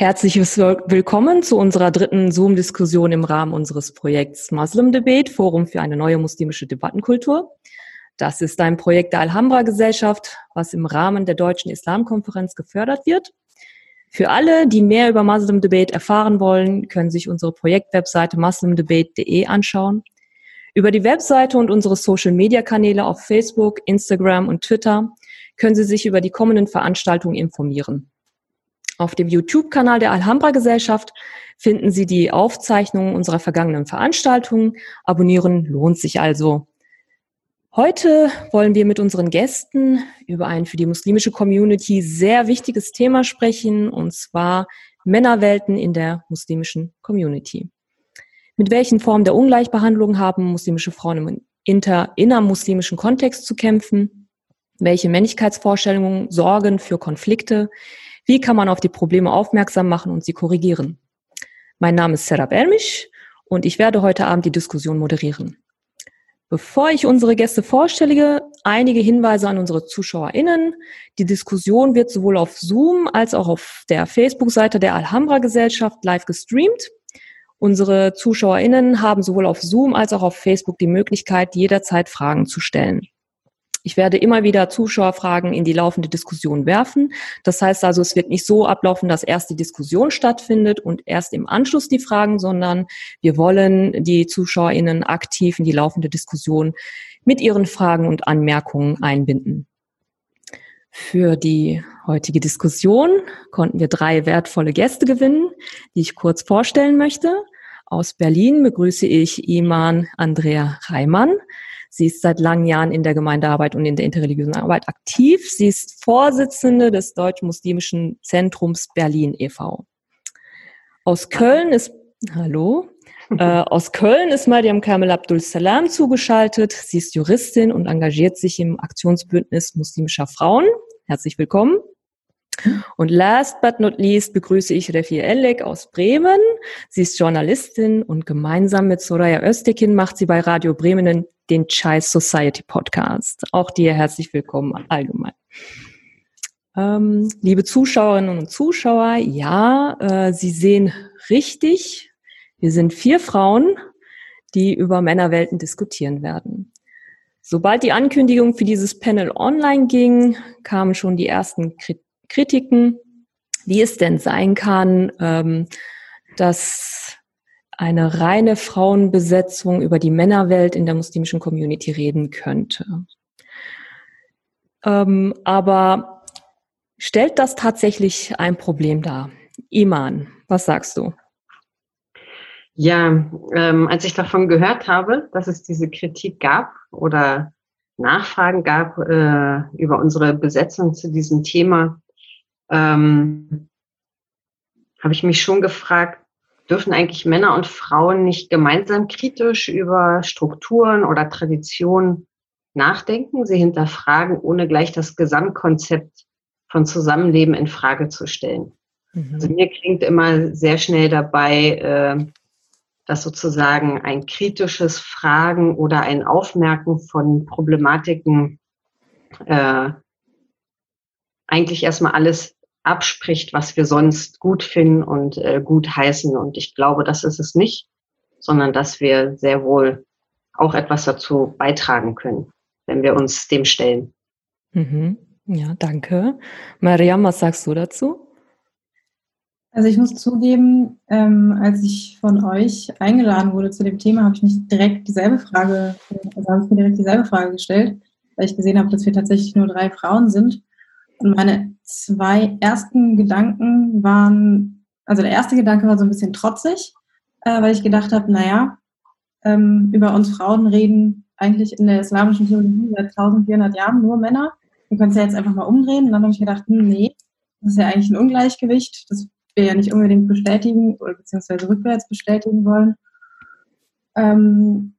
Herzliches Willkommen zu unserer dritten Zoom-Diskussion im Rahmen unseres Projekts Muslim Debate, Forum für eine neue muslimische Debattenkultur. Das ist ein Projekt der Alhambra-Gesellschaft, was im Rahmen der Deutschen Islamkonferenz gefördert wird. Für alle, die mehr über Muslim Debate erfahren wollen, können sich unsere Projektwebseite muslimdebate.de anschauen. Über die Webseite und unsere Social-Media-Kanäle auf Facebook, Instagram und Twitter können Sie sich über die kommenden Veranstaltungen informieren. Auf dem YouTube-Kanal der Alhambra Gesellschaft finden Sie die Aufzeichnungen unserer vergangenen Veranstaltungen. Abonnieren lohnt sich also. Heute wollen wir mit unseren Gästen über ein für die muslimische Community sehr wichtiges Thema sprechen, und zwar Männerwelten in der muslimischen Community. Mit welchen Formen der Ungleichbehandlung haben muslimische Frauen im inter, innermuslimischen Kontext zu kämpfen? Welche Männlichkeitsvorstellungen sorgen für Konflikte? Wie kann man auf die Probleme aufmerksam machen und sie korrigieren? Mein Name ist Serap Ermisch und ich werde heute Abend die Diskussion moderieren. Bevor ich unsere Gäste vorstelle, einige Hinweise an unsere ZuschauerInnen. Die Diskussion wird sowohl auf Zoom als auch auf der Facebook-Seite der Alhambra Gesellschaft live gestreamt. Unsere ZuschauerInnen haben sowohl auf Zoom als auch auf Facebook die Möglichkeit, jederzeit Fragen zu stellen. Ich werde immer wieder Zuschauerfragen in die laufende Diskussion werfen. Das heißt also, es wird nicht so ablaufen, dass erst die Diskussion stattfindet und erst im Anschluss die Fragen, sondern wir wollen die ZuschauerInnen aktiv in die laufende Diskussion mit ihren Fragen und Anmerkungen einbinden. Für die heutige Diskussion konnten wir drei wertvolle Gäste gewinnen, die ich kurz vorstellen möchte. Aus Berlin begrüße ich Iman Andrea Reimann. Sie ist seit langen Jahren in der Gemeindearbeit und in der interreligiösen Arbeit aktiv. Sie ist Vorsitzende des Deutsch-Muslimischen Zentrums Berlin e.V. Aus Köln ist, hallo, äh, aus Köln ist Mariam Kamel Abdul Salam zugeschaltet. Sie ist Juristin und engagiert sich im Aktionsbündnis muslimischer Frauen. Herzlich willkommen. Und last but not least begrüße ich Refi Elek aus Bremen. Sie ist Journalistin und gemeinsam mit Soraya Östekin macht sie bei Radio Bremen den Chai Society Podcast. Auch dir herzlich willkommen allgemein. Ähm, liebe Zuschauerinnen und Zuschauer, ja, äh, Sie sehen richtig, wir sind vier Frauen, die über Männerwelten diskutieren werden. Sobald die Ankündigung für dieses Panel online ging, kamen schon die ersten Kritiken, wie es denn sein kann, ähm, dass eine reine Frauenbesetzung über die Männerwelt in der muslimischen Community reden könnte. Ähm, aber stellt das tatsächlich ein Problem dar? Iman, was sagst du? Ja, ähm, als ich davon gehört habe, dass es diese Kritik gab oder Nachfragen gab äh, über unsere Besetzung zu diesem Thema, ähm, habe ich mich schon gefragt, dürfen eigentlich Männer und Frauen nicht gemeinsam kritisch über Strukturen oder Traditionen nachdenken, sie hinterfragen, ohne gleich das Gesamtkonzept von Zusammenleben in Frage zu stellen. Mhm. Also mir klingt immer sehr schnell dabei, äh, dass sozusagen ein kritisches Fragen oder ein Aufmerken von Problematiken äh, eigentlich erstmal alles abspricht, was wir sonst gut finden und äh, gut heißen. Und ich glaube, das ist es nicht, sondern dass wir sehr wohl auch etwas dazu beitragen können, wenn wir uns dem stellen. Mhm. Ja, danke. Mariam, was sagst du dazu? Also ich muss zugeben, ähm, als ich von euch eingeladen wurde zu dem Thema, habe ich mich direkt dieselbe Frage, also habe ich mir direkt dieselbe Frage gestellt, weil ich gesehen habe, dass wir tatsächlich nur drei Frauen sind. Und meine zwei ersten Gedanken waren, also der erste Gedanke war so ein bisschen trotzig, äh, weil ich gedacht habe, naja, ähm, über uns Frauen reden eigentlich in der islamischen Theologie seit 1400 Jahren nur Männer. Wir können es ja jetzt einfach mal umdrehen. Und dann habe ich gedacht, hm, nee, das ist ja eigentlich ein Ungleichgewicht, das wir ja nicht unbedingt bestätigen oder beziehungsweise rückwärts bestätigen wollen. Ähm,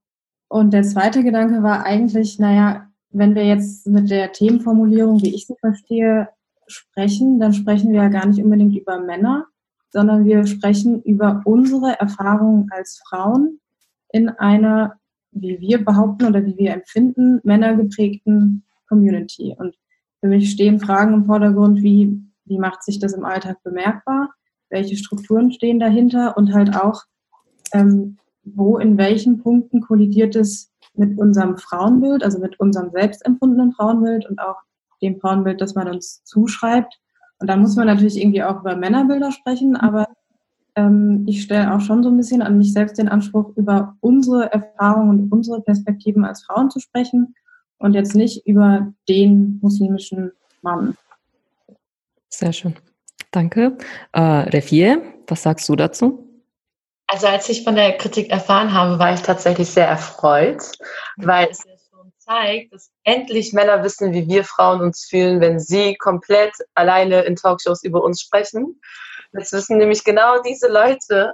und der zweite Gedanke war eigentlich, naja, wenn wir jetzt mit der Themenformulierung, wie ich sie verstehe, sprechen, dann sprechen wir ja gar nicht unbedingt über Männer, sondern wir sprechen über unsere Erfahrungen als Frauen in einer, wie wir behaupten oder wie wir empfinden, männergeprägten Community. Und für mich stehen Fragen im Vordergrund wie, wie macht sich das im Alltag bemerkbar? welche Strukturen stehen dahinter und halt auch, ähm, wo in welchen Punkten kollidiert es mit unserem Frauenbild, also mit unserem selbstempfundenen Frauenbild und auch dem Frauenbild, das man uns zuschreibt. Und da muss man natürlich irgendwie auch über Männerbilder sprechen, aber ähm, ich stelle auch schon so ein bisschen an mich selbst den Anspruch, über unsere Erfahrungen und unsere Perspektiven als Frauen zu sprechen und jetzt nicht über den muslimischen Mann. Sehr schön. Danke. Äh, Refie, was sagst du dazu? Also als ich von der Kritik erfahren habe, war ich tatsächlich sehr erfreut, weil es ja schon zeigt, dass endlich Männer wissen, wie wir Frauen uns fühlen, wenn sie komplett alleine in Talkshows über uns sprechen. Jetzt wissen nämlich genau diese Leute,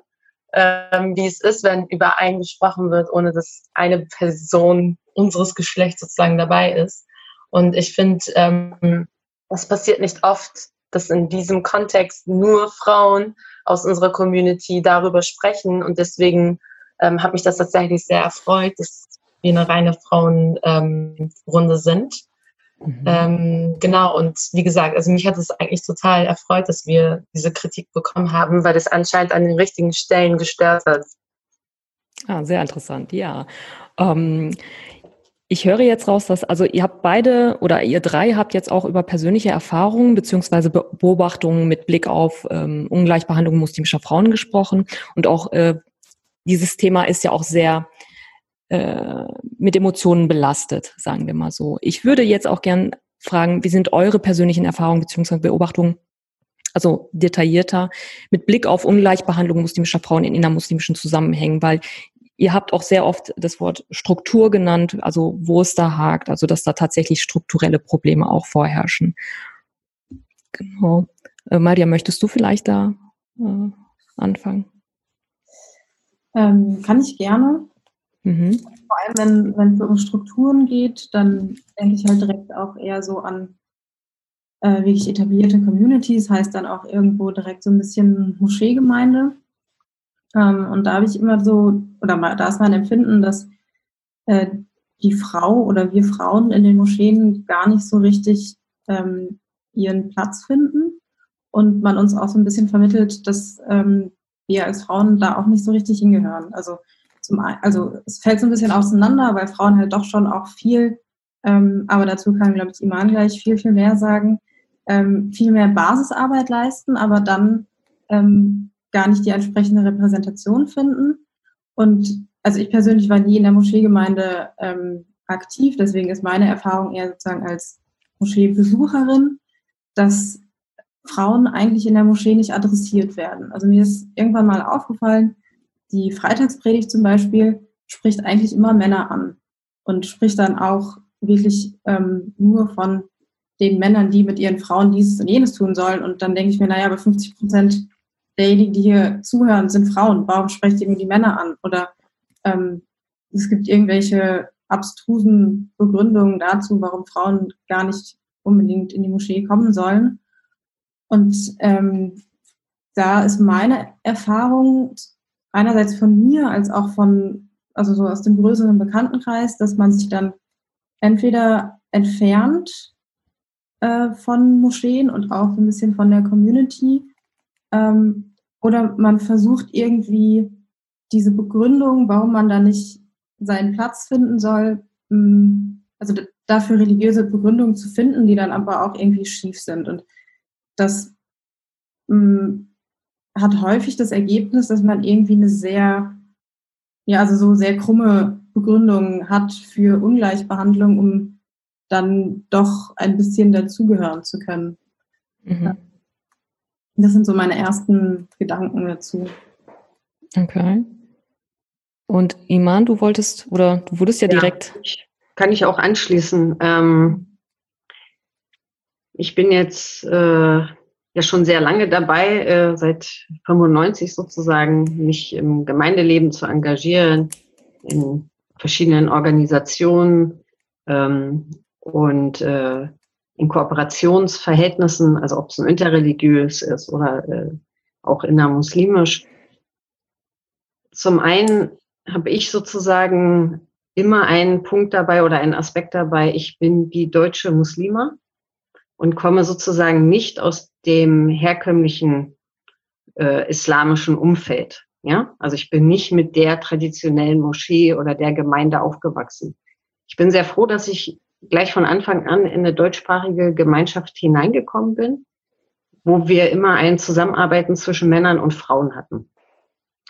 ähm, wie es ist, wenn über einen gesprochen wird, ohne dass eine Person unseres Geschlechts sozusagen dabei ist. Und ich finde, ähm, das passiert nicht oft, dass in diesem Kontext nur Frauen aus unserer Community darüber sprechen. Und deswegen ähm, hat mich das tatsächlich sehr erfreut, dass wir eine reine Frauenrunde ähm, sind. Mhm. Ähm, genau, und wie gesagt, also mich hat es eigentlich total erfreut, dass wir diese Kritik bekommen haben, weil es anscheinend an den richtigen Stellen gestört hat. Ah, sehr interessant, ja. Ähm, ich höre jetzt raus, dass, also ihr habt beide oder ihr drei habt jetzt auch über persönliche Erfahrungen beziehungsweise Beobachtungen mit Blick auf ähm, Ungleichbehandlung muslimischer Frauen gesprochen. Und auch äh, dieses Thema ist ja auch sehr äh, mit Emotionen belastet, sagen wir mal so. Ich würde jetzt auch gern fragen, wie sind eure persönlichen Erfahrungen beziehungsweise Beobachtungen also detaillierter, mit Blick auf Ungleichbehandlung muslimischer Frauen in innermuslimischen Zusammenhängen, weil Ihr habt auch sehr oft das Wort Struktur genannt, also wo es da hakt, also dass da tatsächlich strukturelle Probleme auch vorherrschen. Genau. Äh, Maria, möchtest du vielleicht da äh, anfangen? Ähm, kann ich gerne. Mhm. Vor allem, wenn es um Strukturen geht, dann denke ich halt direkt auch eher so an äh, wirklich etablierte Communities, heißt dann auch irgendwo direkt so ein bisschen Moscheegemeinde. Ähm, und da habe ich immer so, oder da ist mein Empfinden, dass äh, die Frau oder wir Frauen in den Moscheen gar nicht so richtig ähm, ihren Platz finden und man uns auch so ein bisschen vermittelt, dass ähm, wir als Frauen da auch nicht so richtig hingehören. Also, zum, also es fällt so ein bisschen auseinander, weil Frauen halt doch schon auch viel, ähm, aber dazu kann, glaube ich, Iman gleich viel, viel mehr sagen, ähm, viel mehr Basisarbeit leisten, aber dann ähm, gar nicht die entsprechende Repräsentation finden. Und also ich persönlich war nie in der Moscheegemeinde ähm, aktiv, deswegen ist meine Erfahrung eher sozusagen als Moscheebesucherin, dass Frauen eigentlich in der Moschee nicht adressiert werden. Also mir ist irgendwann mal aufgefallen, die Freitagspredigt zum Beispiel spricht eigentlich immer Männer an und spricht dann auch wirklich ähm, nur von den Männern, die mit ihren Frauen dieses und jenes tun sollen. Und dann denke ich mir, naja, aber 50 Prozent derjenigen, die hier zuhören, sind Frauen. Warum sprecht ihr nur die Männer an? Oder ähm, es gibt irgendwelche abstrusen Begründungen dazu, warum Frauen gar nicht unbedingt in die Moschee kommen sollen. Und ähm, da ist meine Erfahrung einerseits von mir als auch von, also so aus dem größeren Bekanntenkreis, dass man sich dann entweder entfernt äh, von Moscheen und auch ein bisschen von der Community ähm, oder man versucht irgendwie diese Begründung, warum man da nicht seinen Platz finden soll, mm, also dafür religiöse Begründungen zu finden, die dann aber auch irgendwie schief sind. Und das mm, hat häufig das Ergebnis, dass man irgendwie eine sehr, ja, also so sehr krumme Begründung hat für Ungleichbehandlung, um dann doch ein bisschen dazugehören zu können. Mhm. Das sind so meine ersten Gedanken dazu. Okay. Und Iman, du wolltest, oder du wurdest ja, ja direkt. Kann ich auch anschließen. Ähm, ich bin jetzt äh, ja schon sehr lange dabei, äh, seit 95 sozusagen, mich im Gemeindeleben zu engagieren, in verschiedenen Organisationen ähm, und äh, in Kooperationsverhältnissen, also ob es ein interreligiös ist oder äh, auch innermuslimisch. Zum einen habe ich sozusagen immer einen Punkt dabei oder einen Aspekt dabei, ich bin die deutsche Muslima und komme sozusagen nicht aus dem herkömmlichen äh, islamischen Umfeld. Ja, also ich bin nicht mit der traditionellen Moschee oder der Gemeinde aufgewachsen. Ich bin sehr froh, dass ich gleich von Anfang an in eine deutschsprachige Gemeinschaft hineingekommen bin, wo wir immer ein Zusammenarbeiten zwischen Männern und Frauen hatten.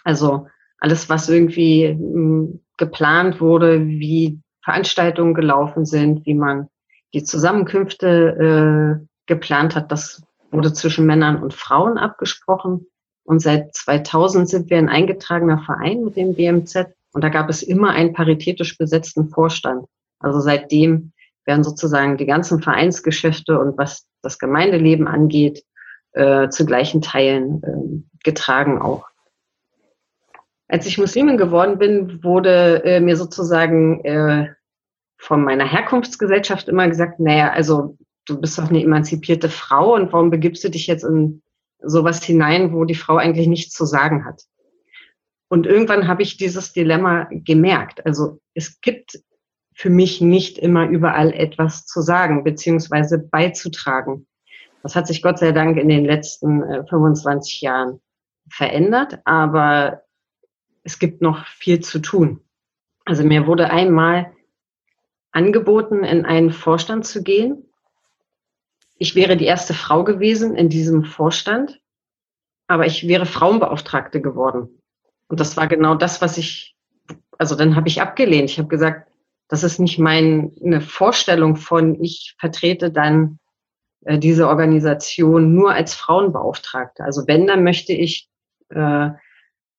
Also alles, was irgendwie hm, geplant wurde, wie Veranstaltungen gelaufen sind, wie man die Zusammenkünfte äh, geplant hat, das wurde zwischen Männern und Frauen abgesprochen. Und seit 2000 sind wir ein eingetragener Verein mit dem BMZ. Und da gab es immer einen paritätisch besetzten Vorstand. Also seitdem werden sozusagen die ganzen Vereinsgeschäfte und was das Gemeindeleben angeht, äh, zu gleichen Teilen äh, getragen auch. Als ich Muslimin geworden bin, wurde äh, mir sozusagen äh, von meiner Herkunftsgesellschaft immer gesagt, naja, also du bist doch eine emanzipierte Frau und warum begibst du dich jetzt in sowas hinein, wo die Frau eigentlich nichts zu sagen hat? Und irgendwann habe ich dieses Dilemma gemerkt. Also es gibt für mich nicht immer überall etwas zu sagen beziehungsweise beizutragen. Das hat sich Gott sei Dank in den letzten äh, 25 Jahren verändert, aber es gibt noch viel zu tun. Also mir wurde einmal angeboten, in einen Vorstand zu gehen. Ich wäre die erste Frau gewesen in diesem Vorstand, aber ich wäre Frauenbeauftragte geworden. Und das war genau das, was ich, also dann habe ich abgelehnt. Ich habe gesagt, das ist nicht meine Vorstellung von, ich vertrete dann äh, diese Organisation nur als Frauenbeauftragte. Also wenn, dann möchte ich äh,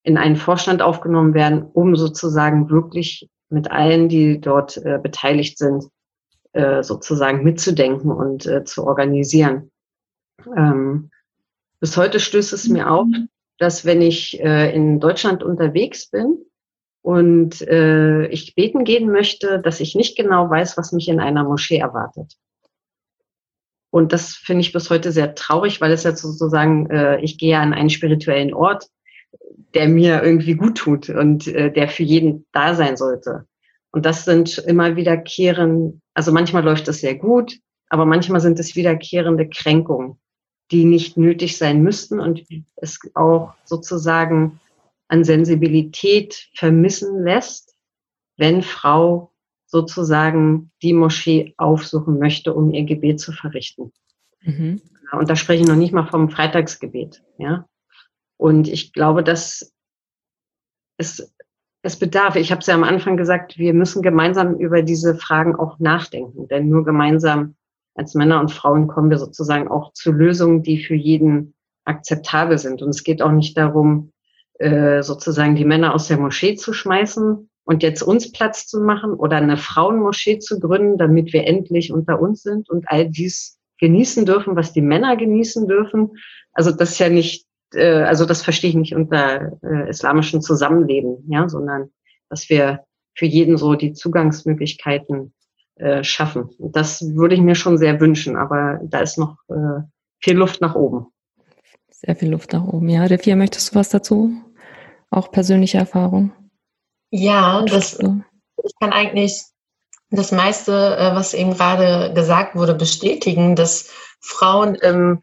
in einen Vorstand aufgenommen werden, um sozusagen wirklich mit allen, die dort äh, beteiligt sind, äh, sozusagen mitzudenken und äh, zu organisieren. Ähm, bis heute stößt es mir auf, dass wenn ich äh, in Deutschland unterwegs bin und äh, ich beten gehen möchte, dass ich nicht genau weiß, was mich in einer Moschee erwartet. Und das finde ich bis heute sehr traurig, weil es ja sozusagen, äh, ich gehe an einen spirituellen Ort, der mir irgendwie gut tut und äh, der für jeden da sein sollte. Und das sind immer wiederkehrende, also manchmal läuft es sehr gut, aber manchmal sind es wiederkehrende Kränkungen, die nicht nötig sein müssten und es auch sozusagen an Sensibilität vermissen lässt, wenn Frau sozusagen die Moschee aufsuchen möchte, um ihr Gebet zu verrichten. Mhm. Und da spreche ich noch nicht mal vom Freitagsgebet, ja. Und ich glaube, dass es, es bedarf, ich habe es ja am Anfang gesagt, wir müssen gemeinsam über diese Fragen auch nachdenken, denn nur gemeinsam als Männer und Frauen kommen wir sozusagen auch zu Lösungen, die für jeden akzeptabel sind. Und es geht auch nicht darum, äh, sozusagen die Männer aus der Moschee zu schmeißen und jetzt uns Platz zu machen oder eine Frauenmoschee zu gründen, damit wir endlich unter uns sind und all dies genießen dürfen, was die Männer genießen dürfen. Also das ist ja nicht äh, also das verstehe ich nicht unter äh, islamischem Zusammenleben, ja, sondern dass wir für jeden so die Zugangsmöglichkeiten äh, schaffen. Das würde ich mir schon sehr wünschen, aber da ist noch äh, viel Luft nach oben. Sehr viel Luft nach oben, ja. Refia, möchtest du was dazu? Auch persönliche Erfahrung? Ja, das, ich kann eigentlich das meiste, äh, was eben gerade gesagt wurde, bestätigen, dass Frauen im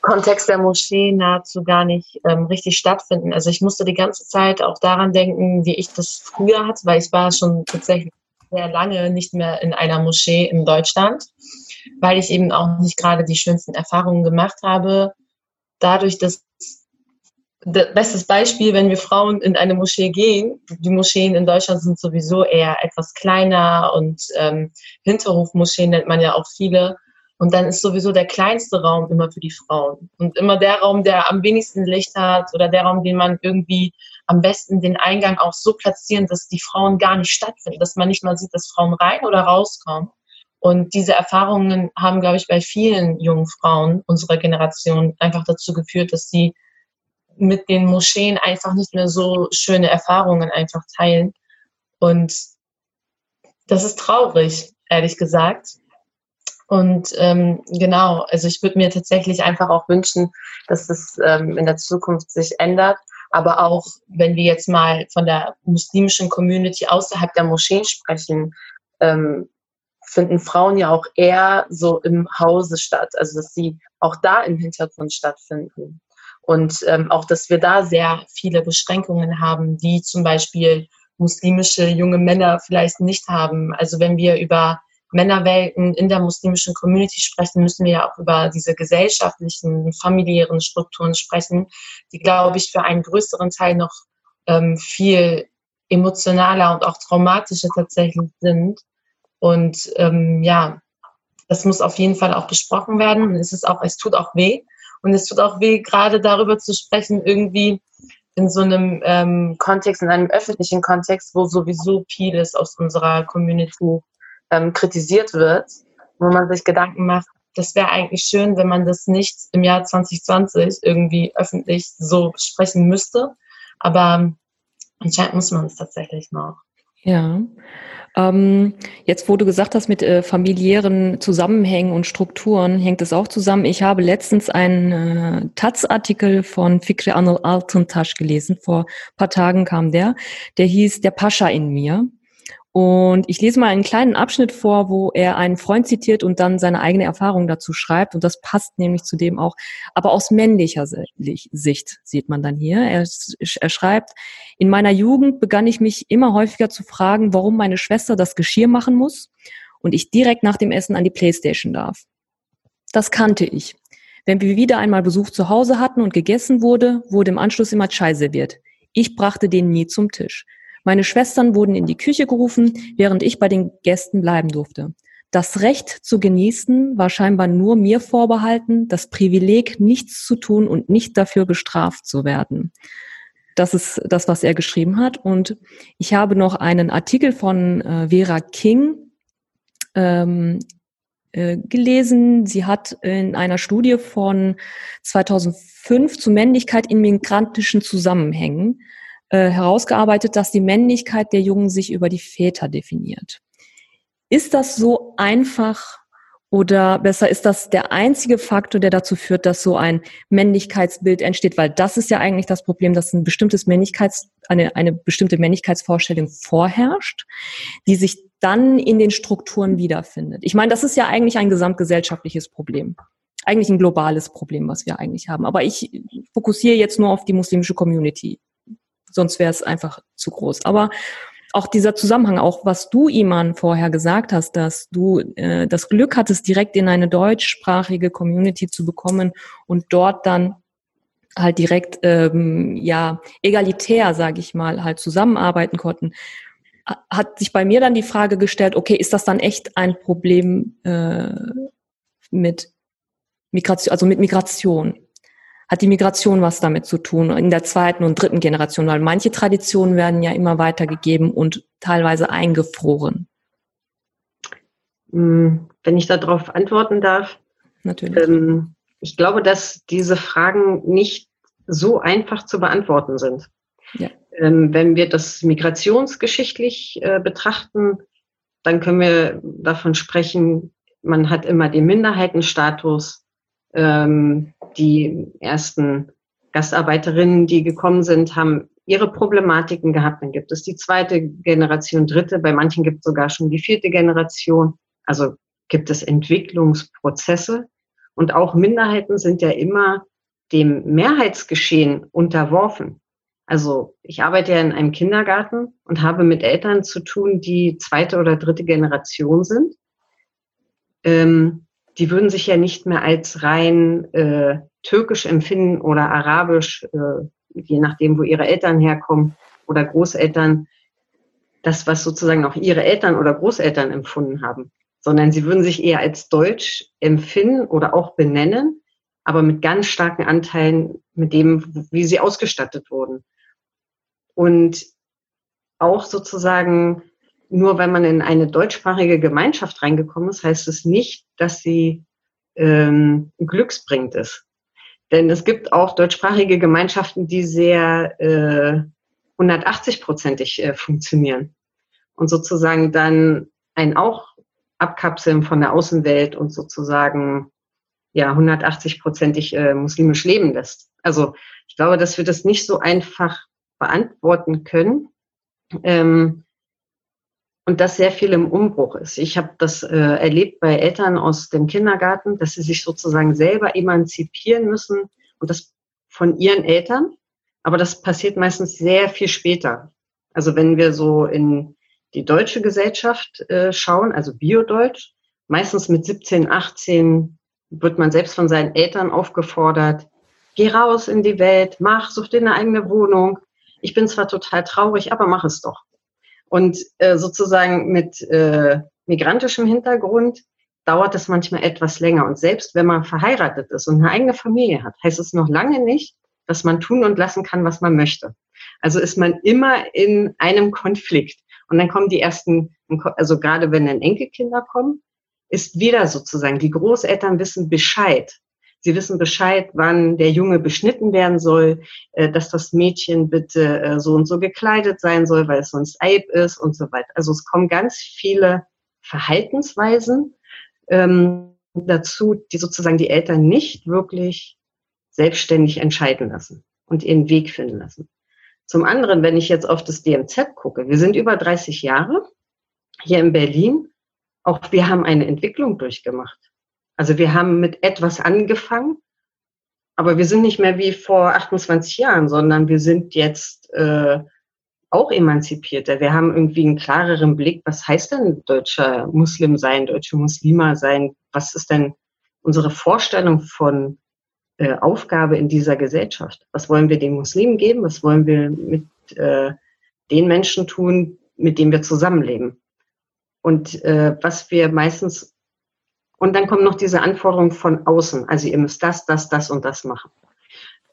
Kontext der Moschee nahezu gar nicht ähm, richtig stattfinden. Also ich musste die ganze Zeit auch daran denken, wie ich das früher hatte, weil ich war schon tatsächlich sehr lange nicht mehr in einer Moschee in Deutschland, weil ich eben auch nicht gerade die schönsten Erfahrungen gemacht habe. Dadurch, dass bestes Beispiel, wenn wir Frauen in eine Moschee gehen, die Moscheen in Deutschland sind sowieso eher etwas kleiner und ähm, Hinterhofmoscheen nennt man ja auch viele. Und dann ist sowieso der kleinste Raum immer für die Frauen. Und immer der Raum, der am wenigsten Licht hat oder der Raum, den man irgendwie am besten den Eingang auch so platzieren, dass die Frauen gar nicht stattfinden, dass man nicht mal sieht, dass Frauen rein oder rauskommen. Und diese Erfahrungen haben, glaube ich, bei vielen jungen Frauen unserer Generation einfach dazu geführt, dass sie mit den Moscheen einfach nicht mehr so schöne Erfahrungen einfach teilen. Und das ist traurig, ehrlich gesagt. Und ähm, genau, also ich würde mir tatsächlich einfach auch wünschen, dass es ähm, in der Zukunft sich ändert. Aber auch wenn wir jetzt mal von der muslimischen Community außerhalb der Moscheen sprechen, ähm, finden Frauen ja auch eher so im Hause statt, also dass sie auch da im Hintergrund stattfinden. Und ähm, auch, dass wir da sehr viele Beschränkungen haben, die zum Beispiel muslimische junge Männer vielleicht nicht haben. Also wenn wir über Männerwelten in der muslimischen Community sprechen, müssen wir ja auch über diese gesellschaftlichen, familiären Strukturen sprechen, die, glaube ich, für einen größeren Teil noch ähm, viel emotionaler und auch traumatischer tatsächlich sind. Und ähm, ja, das muss auf jeden Fall auch besprochen werden. Es ist auch, es tut auch weh. Und es tut auch weh, gerade darüber zu sprechen, irgendwie in so einem ähm, Kontext, in einem öffentlichen Kontext, wo sowieso vieles aus unserer Community ähm, kritisiert wird, wo man sich Gedanken macht, das wäre eigentlich schön, wenn man das nicht im Jahr 2020 irgendwie öffentlich so sprechen müsste. Aber anscheinend muss man es tatsächlich noch. Ja. Ähm, jetzt, wo du gesagt hast, mit äh, familiären Zusammenhängen und Strukturen hängt es auch zusammen. Ich habe letztens einen äh, Taz-Artikel von Fikri Anıl Altıntaş gelesen. Vor paar Tagen kam der. Der hieß Der Pascha in mir. Und ich lese mal einen kleinen Abschnitt vor, wo er einen Freund zitiert und dann seine eigene Erfahrung dazu schreibt. Und das passt nämlich zu dem auch, aber aus männlicher Sicht sieht man dann hier. Er, er schreibt, in meiner Jugend begann ich mich immer häufiger zu fragen, warum meine Schwester das Geschirr machen muss und ich direkt nach dem Essen an die Playstation darf. Das kannte ich. Wenn wir wieder einmal Besuch zu Hause hatten und gegessen wurde, wurde im Anschluss immer Chai serviert. Ich brachte den nie zum Tisch. Meine Schwestern wurden in die Küche gerufen, während ich bei den Gästen bleiben durfte. Das Recht zu genießen war scheinbar nur mir vorbehalten, das Privileg, nichts zu tun und nicht dafür bestraft zu werden. Das ist das, was er geschrieben hat. Und ich habe noch einen Artikel von äh, Vera King ähm, äh, gelesen. Sie hat in einer Studie von 2005 zu Männlichkeit in migrantischen Zusammenhängen äh, herausgearbeitet, dass die Männlichkeit der Jungen sich über die Väter definiert. Ist das so einfach oder besser ist das der einzige Faktor, der dazu führt, dass so ein Männlichkeitsbild entsteht? Weil das ist ja eigentlich das Problem, dass ein bestimmtes Männlichkeits, eine, eine bestimmte Männlichkeitsvorstellung vorherrscht, die sich dann in den Strukturen wiederfindet. Ich meine, das ist ja eigentlich ein gesamtgesellschaftliches Problem. Eigentlich ein globales Problem, was wir eigentlich haben. Aber ich fokussiere jetzt nur auf die muslimische Community sonst wäre es einfach zu groß. Aber auch dieser Zusammenhang, auch was du, Iman, vorher gesagt hast, dass du äh, das Glück hattest, direkt in eine deutschsprachige Community zu bekommen und dort dann halt direkt ähm, ja egalitär, sage ich mal, halt zusammenarbeiten konnten, hat sich bei mir dann die Frage gestellt: Okay, ist das dann echt ein Problem äh, mit Migration, also mit Migration? Hat die Migration was damit zu tun in der zweiten und dritten Generation, weil manche Traditionen werden ja immer weitergegeben und teilweise eingefroren. Hm, wenn ich darauf antworten darf. Natürlich. Ähm, ich glaube, dass diese Fragen nicht so einfach zu beantworten sind. Ja. Ähm, wenn wir das migrationsgeschichtlich äh, betrachten, dann können wir davon sprechen, man hat immer den Minderheitenstatus, ähm, die ersten Gastarbeiterinnen, die gekommen sind, haben ihre Problematiken gehabt. Dann gibt es die zweite Generation, dritte, bei manchen gibt es sogar schon die vierte Generation. Also gibt es Entwicklungsprozesse. Und auch Minderheiten sind ja immer dem Mehrheitsgeschehen unterworfen. Also ich arbeite ja in einem Kindergarten und habe mit Eltern zu tun, die zweite oder dritte Generation sind. Ähm, die würden sich ja nicht mehr als rein äh, türkisch empfinden oder arabisch, äh, je nachdem, wo ihre Eltern herkommen oder Großeltern, das, was sozusagen auch ihre Eltern oder Großeltern empfunden haben, sondern sie würden sich eher als deutsch empfinden oder auch benennen, aber mit ganz starken Anteilen mit dem, wie sie ausgestattet wurden. Und auch sozusagen nur wenn man in eine deutschsprachige Gemeinschaft reingekommen ist, heißt es nicht, dass sie ähm, glücksbringend ist. Denn es gibt auch deutschsprachige Gemeinschaften, die sehr äh, 180-prozentig äh, funktionieren und sozusagen dann ein auch abkapseln von der Außenwelt und sozusagen ja 180-prozentig äh, muslimisch leben lässt. Also ich glaube, dass wir das nicht so einfach beantworten können. Ähm, und dass sehr viel im Umbruch ist. Ich habe das äh, erlebt bei Eltern aus dem Kindergarten, dass sie sich sozusagen selber emanzipieren müssen und das von ihren Eltern, aber das passiert meistens sehr viel später. Also wenn wir so in die deutsche Gesellschaft äh, schauen, also Biodeutsch, meistens mit 17, 18 wird man selbst von seinen Eltern aufgefordert, geh raus in die Welt, mach, such dir eine eigene Wohnung. Ich bin zwar total traurig, aber mach es doch. Und äh, sozusagen mit äh, migrantischem Hintergrund dauert es manchmal etwas länger. Und selbst wenn man verheiratet ist und eine eigene Familie hat, heißt es noch lange nicht, dass man tun und lassen kann, was man möchte. Also ist man immer in einem Konflikt. Und dann kommen die ersten, also gerade wenn dann Enkelkinder kommen, ist wieder sozusagen, die Großeltern wissen Bescheid. Sie wissen Bescheid, wann der Junge beschnitten werden soll, äh, dass das Mädchen bitte äh, so und so gekleidet sein soll, weil es sonst Eib ist und so weiter. Also es kommen ganz viele Verhaltensweisen ähm, dazu, die sozusagen die Eltern nicht wirklich selbstständig entscheiden lassen und ihren Weg finden lassen. Zum anderen, wenn ich jetzt auf das DMZ gucke, wir sind über 30 Jahre hier in Berlin. Auch wir haben eine Entwicklung durchgemacht. Also wir haben mit etwas angefangen, aber wir sind nicht mehr wie vor 28 Jahren, sondern wir sind jetzt äh, auch emanzipierter. Wir haben irgendwie einen klareren Blick, was heißt denn deutscher Muslim sein, deutsche Muslima sein? Was ist denn unsere Vorstellung von äh, Aufgabe in dieser Gesellschaft? Was wollen wir den Muslimen geben? Was wollen wir mit äh, den Menschen tun, mit denen wir zusammenleben? Und äh, was wir meistens und dann kommen noch diese Anforderungen von außen. Also ihr müsst das, das, das und das machen.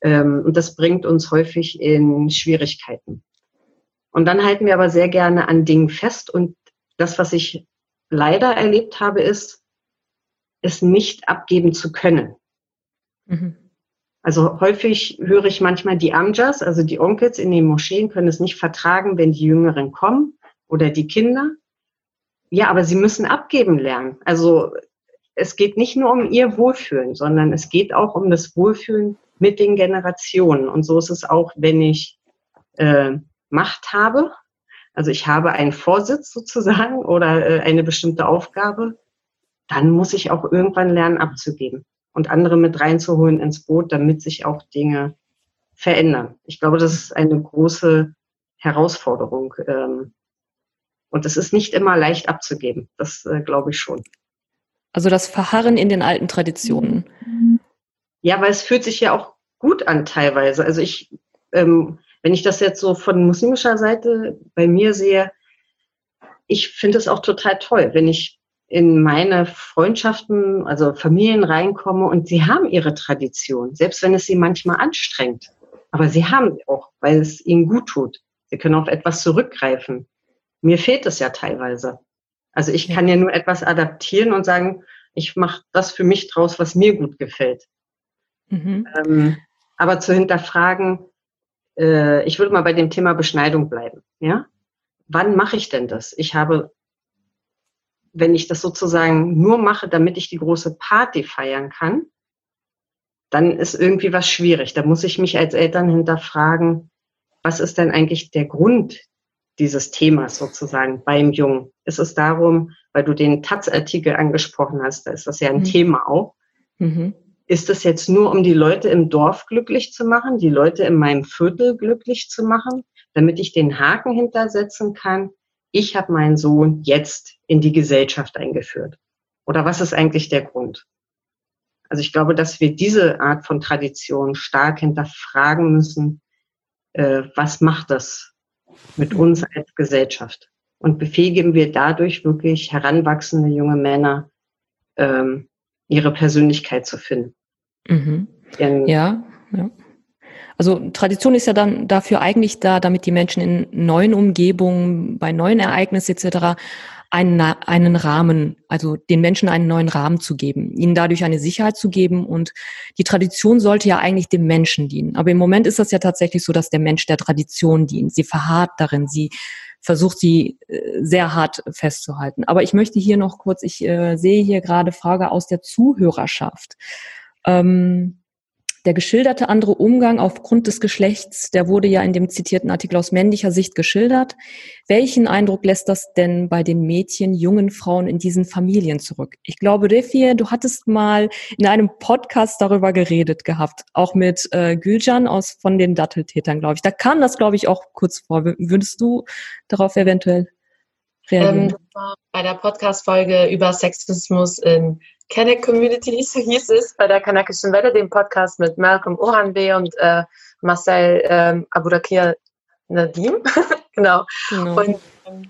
Ähm, und das bringt uns häufig in Schwierigkeiten. Und dann halten wir aber sehr gerne an Dingen fest. Und das, was ich leider erlebt habe, ist, es nicht abgeben zu können. Mhm. Also häufig höre ich manchmal die Amjas, also die Onkels in den Moscheen können es nicht vertragen, wenn die Jüngeren kommen oder die Kinder. Ja, aber sie müssen abgeben lernen. Also es geht nicht nur um ihr Wohlfühlen, sondern es geht auch um das Wohlfühlen mit den Generationen. Und so ist es auch, wenn ich äh, Macht habe. Also ich habe einen Vorsitz sozusagen oder äh, eine bestimmte Aufgabe. Dann muss ich auch irgendwann lernen abzugeben und andere mit reinzuholen ins Boot, damit sich auch Dinge verändern. Ich glaube, das ist eine große Herausforderung. Ähm, und es ist nicht immer leicht abzugeben. Das äh, glaube ich schon. Also das Verharren in den alten Traditionen. Ja, weil es fühlt sich ja auch gut an teilweise. Also ich, ähm, wenn ich das jetzt so von muslimischer Seite bei mir sehe, ich finde es auch total toll, wenn ich in meine Freundschaften, also Familien reinkomme und sie haben ihre Tradition, selbst wenn es sie manchmal anstrengt. Aber sie haben sie auch, weil es ihnen gut tut. Sie können auf etwas zurückgreifen. Mir fehlt es ja teilweise. Also ich kann ja nur etwas adaptieren und sagen, ich mache das für mich draus, was mir gut gefällt. Mhm. Ähm, aber zu hinterfragen, äh, ich würde mal bei dem Thema Beschneidung bleiben. Ja, wann mache ich denn das? Ich habe, wenn ich das sozusagen nur mache, damit ich die große Party feiern kann, dann ist irgendwie was schwierig. Da muss ich mich als Eltern hinterfragen, was ist denn eigentlich der Grund dieses Themas sozusagen beim Jungen. Es ist darum, weil du den Taz-Artikel angesprochen hast, da ist das ja ein mhm. Thema auch. Mhm. Ist es jetzt nur, um die Leute im Dorf glücklich zu machen, die Leute in meinem Viertel glücklich zu machen, damit ich den Haken hintersetzen kann? Ich habe meinen Sohn jetzt in die Gesellschaft eingeführt. Oder was ist eigentlich der Grund? Also ich glaube, dass wir diese Art von Tradition stark hinterfragen müssen. Äh, was macht das mit uns als Gesellschaft. Und befähigen wir dadurch wirklich heranwachsende junge Männer, ähm, ihre Persönlichkeit zu finden. Mhm. ja, ja. Also Tradition ist ja dann dafür eigentlich da, damit die Menschen in neuen Umgebungen, bei neuen Ereignissen etc einen, einen Rahmen, also den Menschen einen neuen Rahmen zu geben, ihnen dadurch eine Sicherheit zu geben. Und die Tradition sollte ja eigentlich dem Menschen dienen. Aber im Moment ist das ja tatsächlich so, dass der Mensch der Tradition dient. Sie verharrt darin, sie versucht sie äh, sehr hart festzuhalten. Aber ich möchte hier noch kurz, ich äh, sehe hier gerade Frage aus der Zuhörerschaft. Ähm, Der geschilderte andere Umgang aufgrund des Geschlechts, der wurde ja in dem zitierten Artikel aus männlicher Sicht geschildert. Welchen Eindruck lässt das denn bei den Mädchen, jungen Frauen in diesen Familien zurück? Ich glaube, Refie, du hattest mal in einem Podcast darüber geredet gehabt, auch mit äh, Gülcan aus von den Datteltätern, glaube ich. Da kam das, glaube ich, auch kurz vor. Würdest du darauf eventuell reagieren? Ähm, bei der Podcast-Folge über Sexismus in Kenneck Community hieß es bei der Kanakischen Welle, dem Podcast mit Malcolm Ohanbe und äh, Marcel ähm, Abudakir Nadim. genau. genau. Und ähm,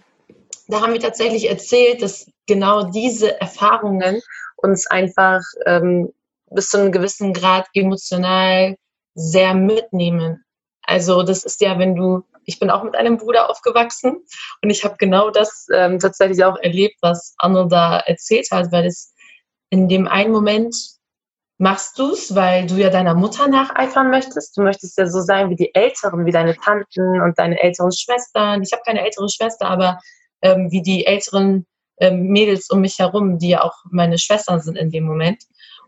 da haben wir tatsächlich erzählt, dass genau diese Erfahrungen uns einfach ähm, bis zu einem gewissen Grad emotional sehr mitnehmen. Also das ist ja, wenn du, ich bin auch mit einem Bruder aufgewachsen und ich habe genau das ähm, tatsächlich auch erlebt, was Anno da erzählt hat, weil es in dem einen Moment machst du es, weil du ja deiner Mutter nacheifern möchtest. Du möchtest ja so sein wie die Älteren, wie deine Tanten und deine älteren Schwestern. Ich habe keine ältere Schwester, aber ähm, wie die älteren ähm, Mädels um mich herum, die ja auch meine Schwestern sind in dem Moment.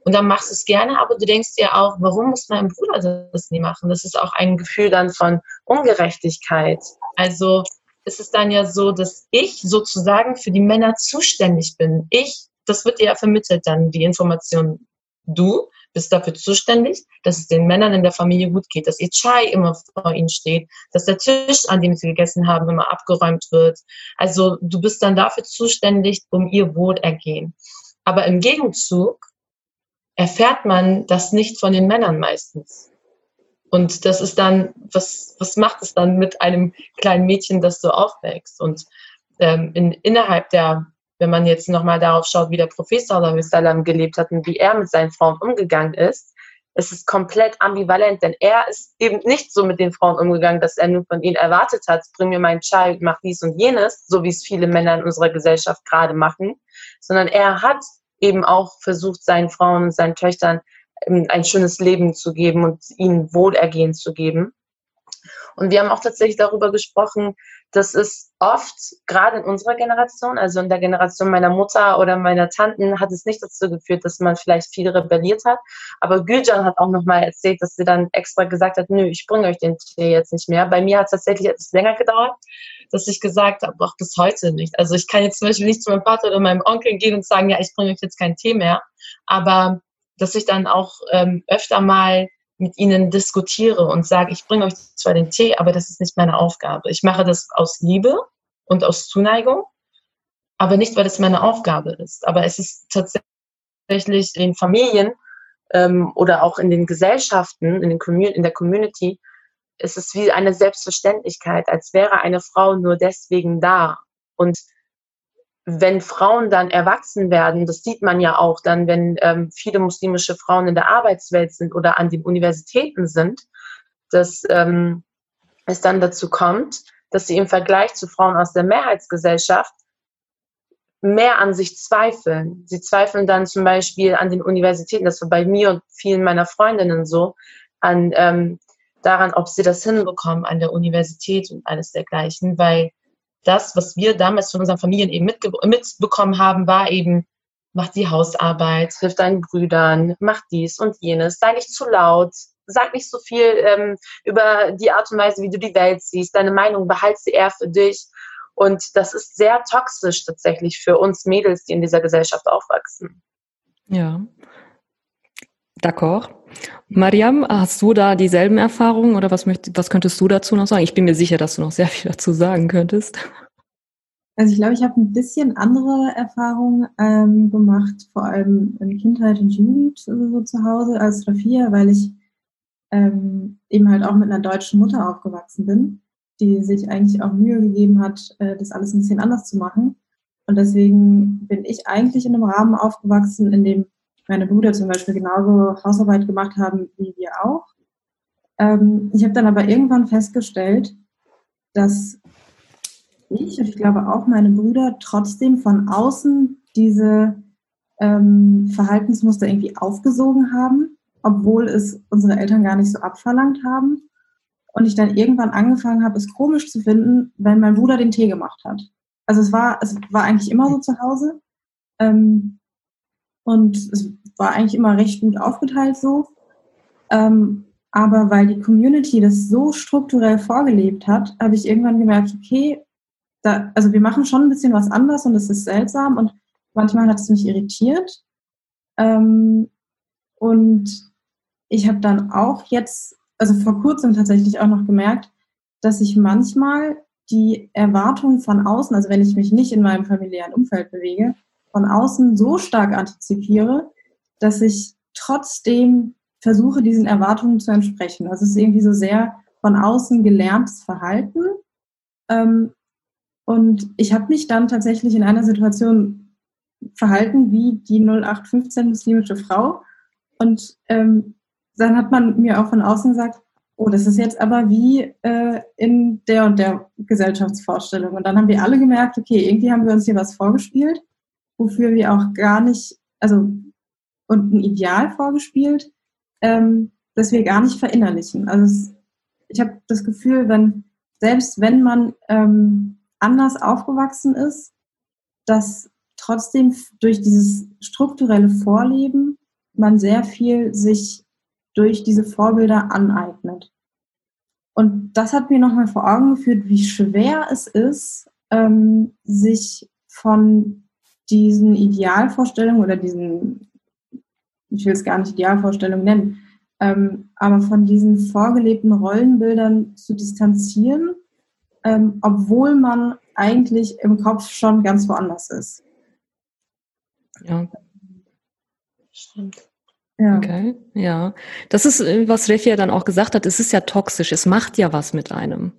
Und dann machst du es gerne, aber du denkst dir auch, warum muss mein Bruder das nie machen? Das ist auch ein Gefühl dann von Ungerechtigkeit. Also es ist dann ja so, dass ich sozusagen für die Männer zuständig bin. Ich das wird dir ja vermittelt dann, die Information. Du bist dafür zuständig, dass es den Männern in der Familie gut geht, dass ihr Chai immer vor ihnen steht, dass der Tisch, an dem sie gegessen haben, immer abgeräumt wird. Also du bist dann dafür zuständig, um ihr Wohlergehen. Aber im Gegenzug erfährt man das nicht von den Männern meistens. Und das ist dann, was, was macht es dann mit einem kleinen Mädchen, das so aufwächst? Und ähm, in, innerhalb der wenn man jetzt nochmal darauf schaut, wie der Prophet sallam gelebt hat und wie er mit seinen Frauen umgegangen ist, es ist komplett ambivalent, denn er ist eben nicht so mit den Frauen umgegangen, dass er nur von ihnen erwartet hat, bring mir meinen Child, mach dies und jenes, so wie es viele Männer in unserer Gesellschaft gerade machen, sondern er hat eben auch versucht, seinen Frauen und seinen Töchtern ähm, ein schönes Leben zu geben und ihnen Wohlergehen zu geben. Und wir haben auch tatsächlich darüber gesprochen, dass es oft, gerade in unserer Generation, also in der Generation meiner Mutter oder meiner Tanten, hat es nicht dazu geführt, dass man vielleicht viel rebelliert hat. Aber Gülcan hat auch nochmal erzählt, dass sie dann extra gesagt hat, nö, ich bringe euch den Tee jetzt nicht mehr. Bei mir hat es tatsächlich etwas länger gedauert, dass ich gesagt habe, auch bis heute nicht. Also ich kann jetzt zum Beispiel nicht zu meinem Vater oder meinem Onkel gehen und sagen, ja, ich bringe euch jetzt keinen Tee mehr. Aber dass ich dann auch ähm, öfter mal mit ihnen diskutiere und sage, ich bringe euch zwar den Tee, aber das ist nicht meine Aufgabe. Ich mache das aus Liebe und aus Zuneigung, aber nicht, weil es meine Aufgabe ist. Aber es ist tatsächlich in Familien ähm, oder auch in den Gesellschaften, in, den in der Community, ist es wie eine Selbstverständlichkeit, als wäre eine Frau nur deswegen da. Und wenn Frauen dann erwachsen werden, das sieht man ja auch dann, wenn ähm, viele muslimische Frauen in der Arbeitswelt sind oder an den Universitäten sind, dass ähm, es dann dazu kommt, dass sie im Vergleich zu Frauen aus der Mehrheitsgesellschaft mehr an sich zweifeln. Sie zweifeln dann zum Beispiel an den Universitäten, das war bei mir und vielen meiner Freundinnen so, an ähm, daran, ob sie das hinbekommen an der Universität und alles dergleichen, weil das, was wir damals von unseren Familien eben mitbekommen haben, war eben, mach die Hausarbeit, hilf deinen Brüdern, mach dies und jenes, sei nicht zu laut, sag nicht so viel ähm, über die Art und Weise, wie du die Welt siehst, deine Meinung behalte sie eher für dich. Und das ist sehr toxisch tatsächlich für uns Mädels, die in dieser Gesellschaft aufwachsen. Ja, D'accord. Mariam, hast du da dieselben Erfahrungen oder was, möcht, was könntest du dazu noch sagen? Ich bin mir sicher, dass du noch sehr viel dazu sagen könntest. Also ich glaube, ich habe ein bisschen andere Erfahrungen ähm, gemacht, vor allem in Kindheit und Jugend so zu Hause als Rafia, weil ich ähm, eben halt auch mit einer deutschen Mutter aufgewachsen bin, die sich eigentlich auch Mühe gegeben hat, äh, das alles ein bisschen anders zu machen. Und deswegen bin ich eigentlich in einem Rahmen aufgewachsen, in dem meine Brüder zum Beispiel genauso Hausarbeit gemacht haben wie wir auch. Ähm, ich habe dann aber irgendwann festgestellt, dass ich, und ich glaube auch meine Brüder, trotzdem von außen diese ähm, Verhaltensmuster irgendwie aufgesogen haben, obwohl es unsere Eltern gar nicht so abverlangt haben. Und ich dann irgendwann angefangen habe, es komisch zu finden, wenn mein Bruder den Tee gemacht hat. Also es war, es war eigentlich immer so zu Hause. Ähm, und es war eigentlich immer recht gut aufgeteilt so. Ähm, aber weil die Community das so strukturell vorgelebt hat, habe ich irgendwann gemerkt, okay, da, also wir machen schon ein bisschen was anders und es ist seltsam und manchmal hat es mich irritiert. Ähm, und ich habe dann auch jetzt, also vor kurzem tatsächlich auch noch gemerkt, dass ich manchmal die Erwartungen von außen, also wenn ich mich nicht in meinem familiären Umfeld bewege, von außen so stark antizipiere, dass ich trotzdem versuche, diesen Erwartungen zu entsprechen. Also es ist irgendwie so sehr von außen gelerntes Verhalten. Ähm, und ich habe mich dann tatsächlich in einer Situation verhalten wie die 0815 muslimische Frau. Und ähm, dann hat man mir auch von außen gesagt, oh, das ist jetzt aber wie äh, in der und der Gesellschaftsvorstellung. Und dann haben wir alle gemerkt, okay, irgendwie haben wir uns hier was vorgespielt, wofür wir auch gar nicht, also und ein Ideal vorgespielt, ähm, das wir gar nicht verinnerlichen. Also es, ich habe das Gefühl, wenn selbst wenn man ähm, anders aufgewachsen ist, dass trotzdem durch dieses strukturelle Vorleben man sehr viel sich durch diese Vorbilder aneignet. Und das hat mir nochmal vor Augen geführt, wie schwer es ist, ähm, sich von diesen Idealvorstellungen oder diesen, ich will es gar nicht Idealvorstellungen nennen, ähm, aber von diesen vorgelebten Rollenbildern zu distanzieren, ähm, obwohl man eigentlich im Kopf schon ganz woanders ist. Ja. Stimmt. Ja. Okay, ja. Das ist, äh, was Refi ja dann auch gesagt hat, es ist ja toxisch, es macht ja was mit einem.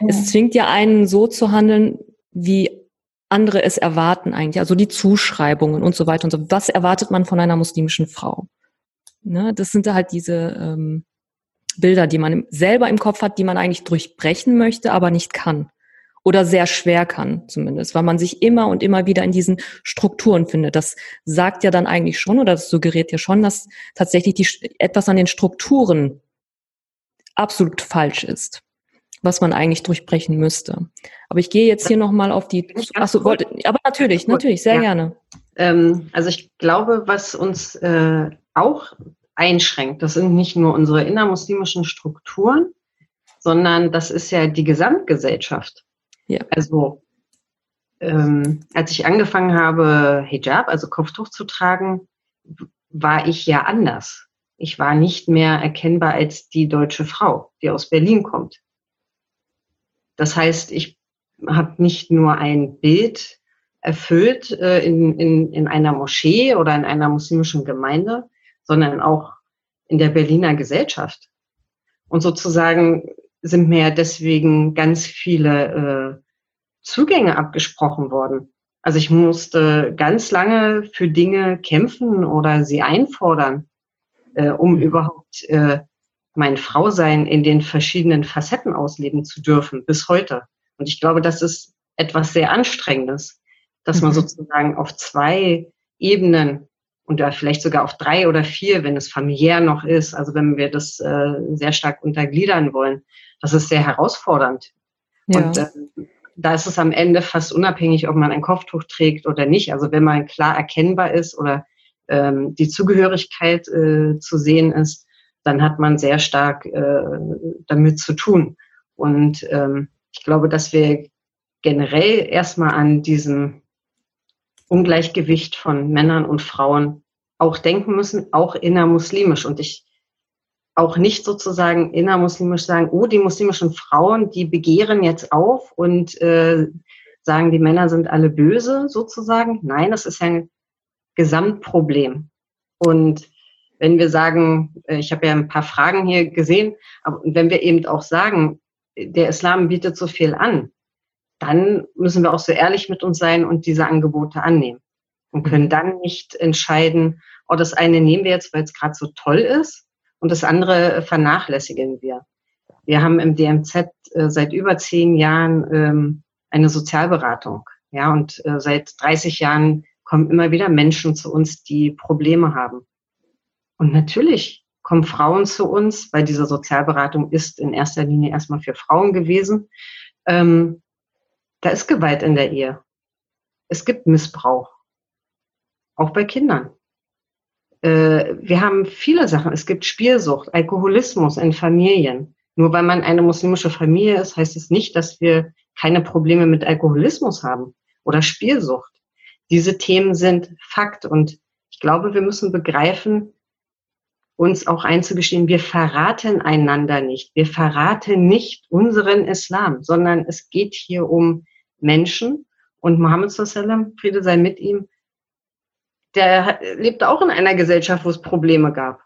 Ja. Es zwingt ja einen so zu handeln, wie andere es erwarten eigentlich, also die Zuschreibungen und so weiter und so. Was erwartet man von einer muslimischen Frau? Ne, das sind halt diese ähm, Bilder, die man selber im Kopf hat, die man eigentlich durchbrechen möchte, aber nicht kann oder sehr schwer kann zumindest, weil man sich immer und immer wieder in diesen Strukturen findet. Das sagt ja dann eigentlich schon oder das suggeriert ja schon, dass tatsächlich die, etwas an den Strukturen absolut falsch ist, was man eigentlich durchbrechen müsste. Aber ich gehe jetzt hier nochmal auf die, achso, wollte, aber natürlich, natürlich, sehr ja. gerne. Ähm, also ich glaube, was uns äh, auch einschränkt, das sind nicht nur unsere innermuslimischen Strukturen, sondern das ist ja die Gesamtgesellschaft. Ja. Also ähm, als ich angefangen habe, Hijab, also Kopftuch zu tragen, war ich ja anders. Ich war nicht mehr erkennbar als die deutsche Frau, die aus Berlin kommt. Das heißt, ich habe nicht nur ein Bild erfüllt äh, in, in, in einer Moschee oder in einer muslimischen Gemeinde, sondern auch in der Berliner Gesellschaft. Und sozusagen sind mir deswegen ganz viele äh, Zugänge abgesprochen worden. Also ich musste ganz lange für Dinge kämpfen oder sie einfordern, äh, um mhm. überhaupt äh, mein Frausein in den verschiedenen Facetten ausleben zu dürfen, bis heute. Und ich glaube, das ist etwas sehr Anstrengendes, dass man mhm. sozusagen auf zwei Ebenen und da vielleicht sogar auf drei oder vier, wenn es familiär noch ist, also wenn wir das äh, sehr stark untergliedern wollen, das ist sehr herausfordernd. Ja. Und äh, da ist es am Ende fast unabhängig, ob man ein Kopftuch trägt oder nicht. Also wenn man klar erkennbar ist oder ähm, die Zugehörigkeit äh, zu sehen ist, dann hat man sehr stark äh, damit zu tun. Und ähm, ich glaube, dass wir generell erstmal an diesem Ungleichgewicht von Männern und Frauen auch denken müssen, auch innermuslimisch. Und ich auch nicht sozusagen innermuslimisch sagen, oh, die muslimischen Frauen, die begehren jetzt auf und äh, sagen, die Männer sind alle böse sozusagen. Nein, das ist ein Gesamtproblem. Und wenn wir sagen, äh, ich habe ja ein paar Fragen hier gesehen, aber wenn wir eben auch sagen, der Islam bietet so viel an, dann müssen wir auch so ehrlich mit uns sein und diese Angebote annehmen und können mhm. dann nicht entscheiden, oh, das eine nehmen wir jetzt, weil es gerade so toll ist und das andere vernachlässigen wir. Wir haben im DMZ äh, seit über zehn Jahren ähm, eine Sozialberatung. Ja, und äh, seit 30 Jahren kommen immer wieder Menschen zu uns, die Probleme haben. Und natürlich kommen Frauen zu uns, weil diese Sozialberatung ist in erster Linie erstmal für Frauen gewesen. Ähm, da ist Gewalt in der Ehe. Es gibt Missbrauch. Auch bei Kindern. Äh, wir haben viele Sachen. Es gibt Spielsucht, Alkoholismus in Familien. Nur weil man eine muslimische Familie ist, heißt es nicht, dass wir keine Probleme mit Alkoholismus haben oder Spielsucht. Diese Themen sind Fakt und ich glaube, wir müssen begreifen, uns auch einzugestehen, wir verraten einander nicht. Wir verraten nicht unseren Islam, sondern es geht hier um Menschen und Mohammed sallam, Friede sei mit ihm, der lebte auch in einer Gesellschaft, wo es Probleme gab.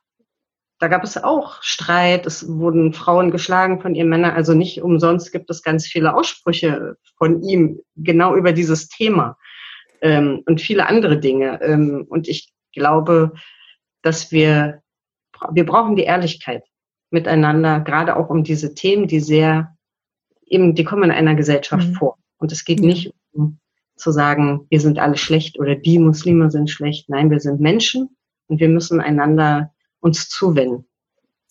Da gab es auch Streit, es wurden Frauen geschlagen von ihren Männern. Also nicht umsonst gibt es ganz viele Aussprüche von ihm genau über dieses Thema ähm, und viele andere Dinge. Ähm, und ich glaube, dass wir, wir brauchen die Ehrlichkeit miteinander, gerade auch um diese Themen, die sehr, eben, die kommen in einer Gesellschaft mhm. vor. Und es geht nicht um zu sagen, wir sind alle schlecht oder die Muslime sind schlecht. Nein, wir sind Menschen und wir müssen einander uns zuwenden.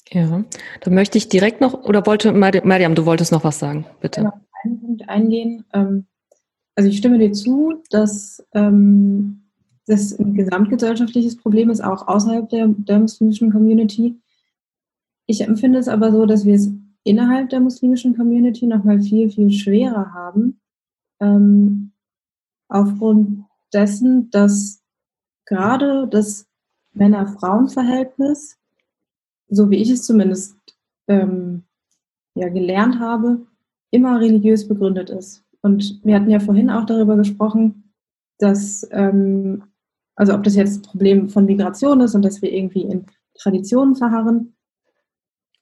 Ja, da möchte ich direkt noch, oder wollte, Mariam, du wolltest noch was sagen, bitte. Genau, einen Punkt eingehen. Ähm, also ich stimme dir zu, dass ähm, das ein gesamtgesellschaftliches Problem ist, auch außerhalb der, muslimischen Community. Ich empfinde es aber so, dass wir es innerhalb der muslimischen Community nochmal viel, viel schwerer haben, ähm, aufgrund dessen, dass gerade das Männer-Frauen-Verhältnis, so wie ich es zumindest ähm, ja, gelernt habe, immer religiös begründet ist. Und wir hatten ja vorhin auch darüber gesprochen, dass, ähm, also ob das jetzt ein Problem von Migration ist und dass wir irgendwie in Traditionen verharren.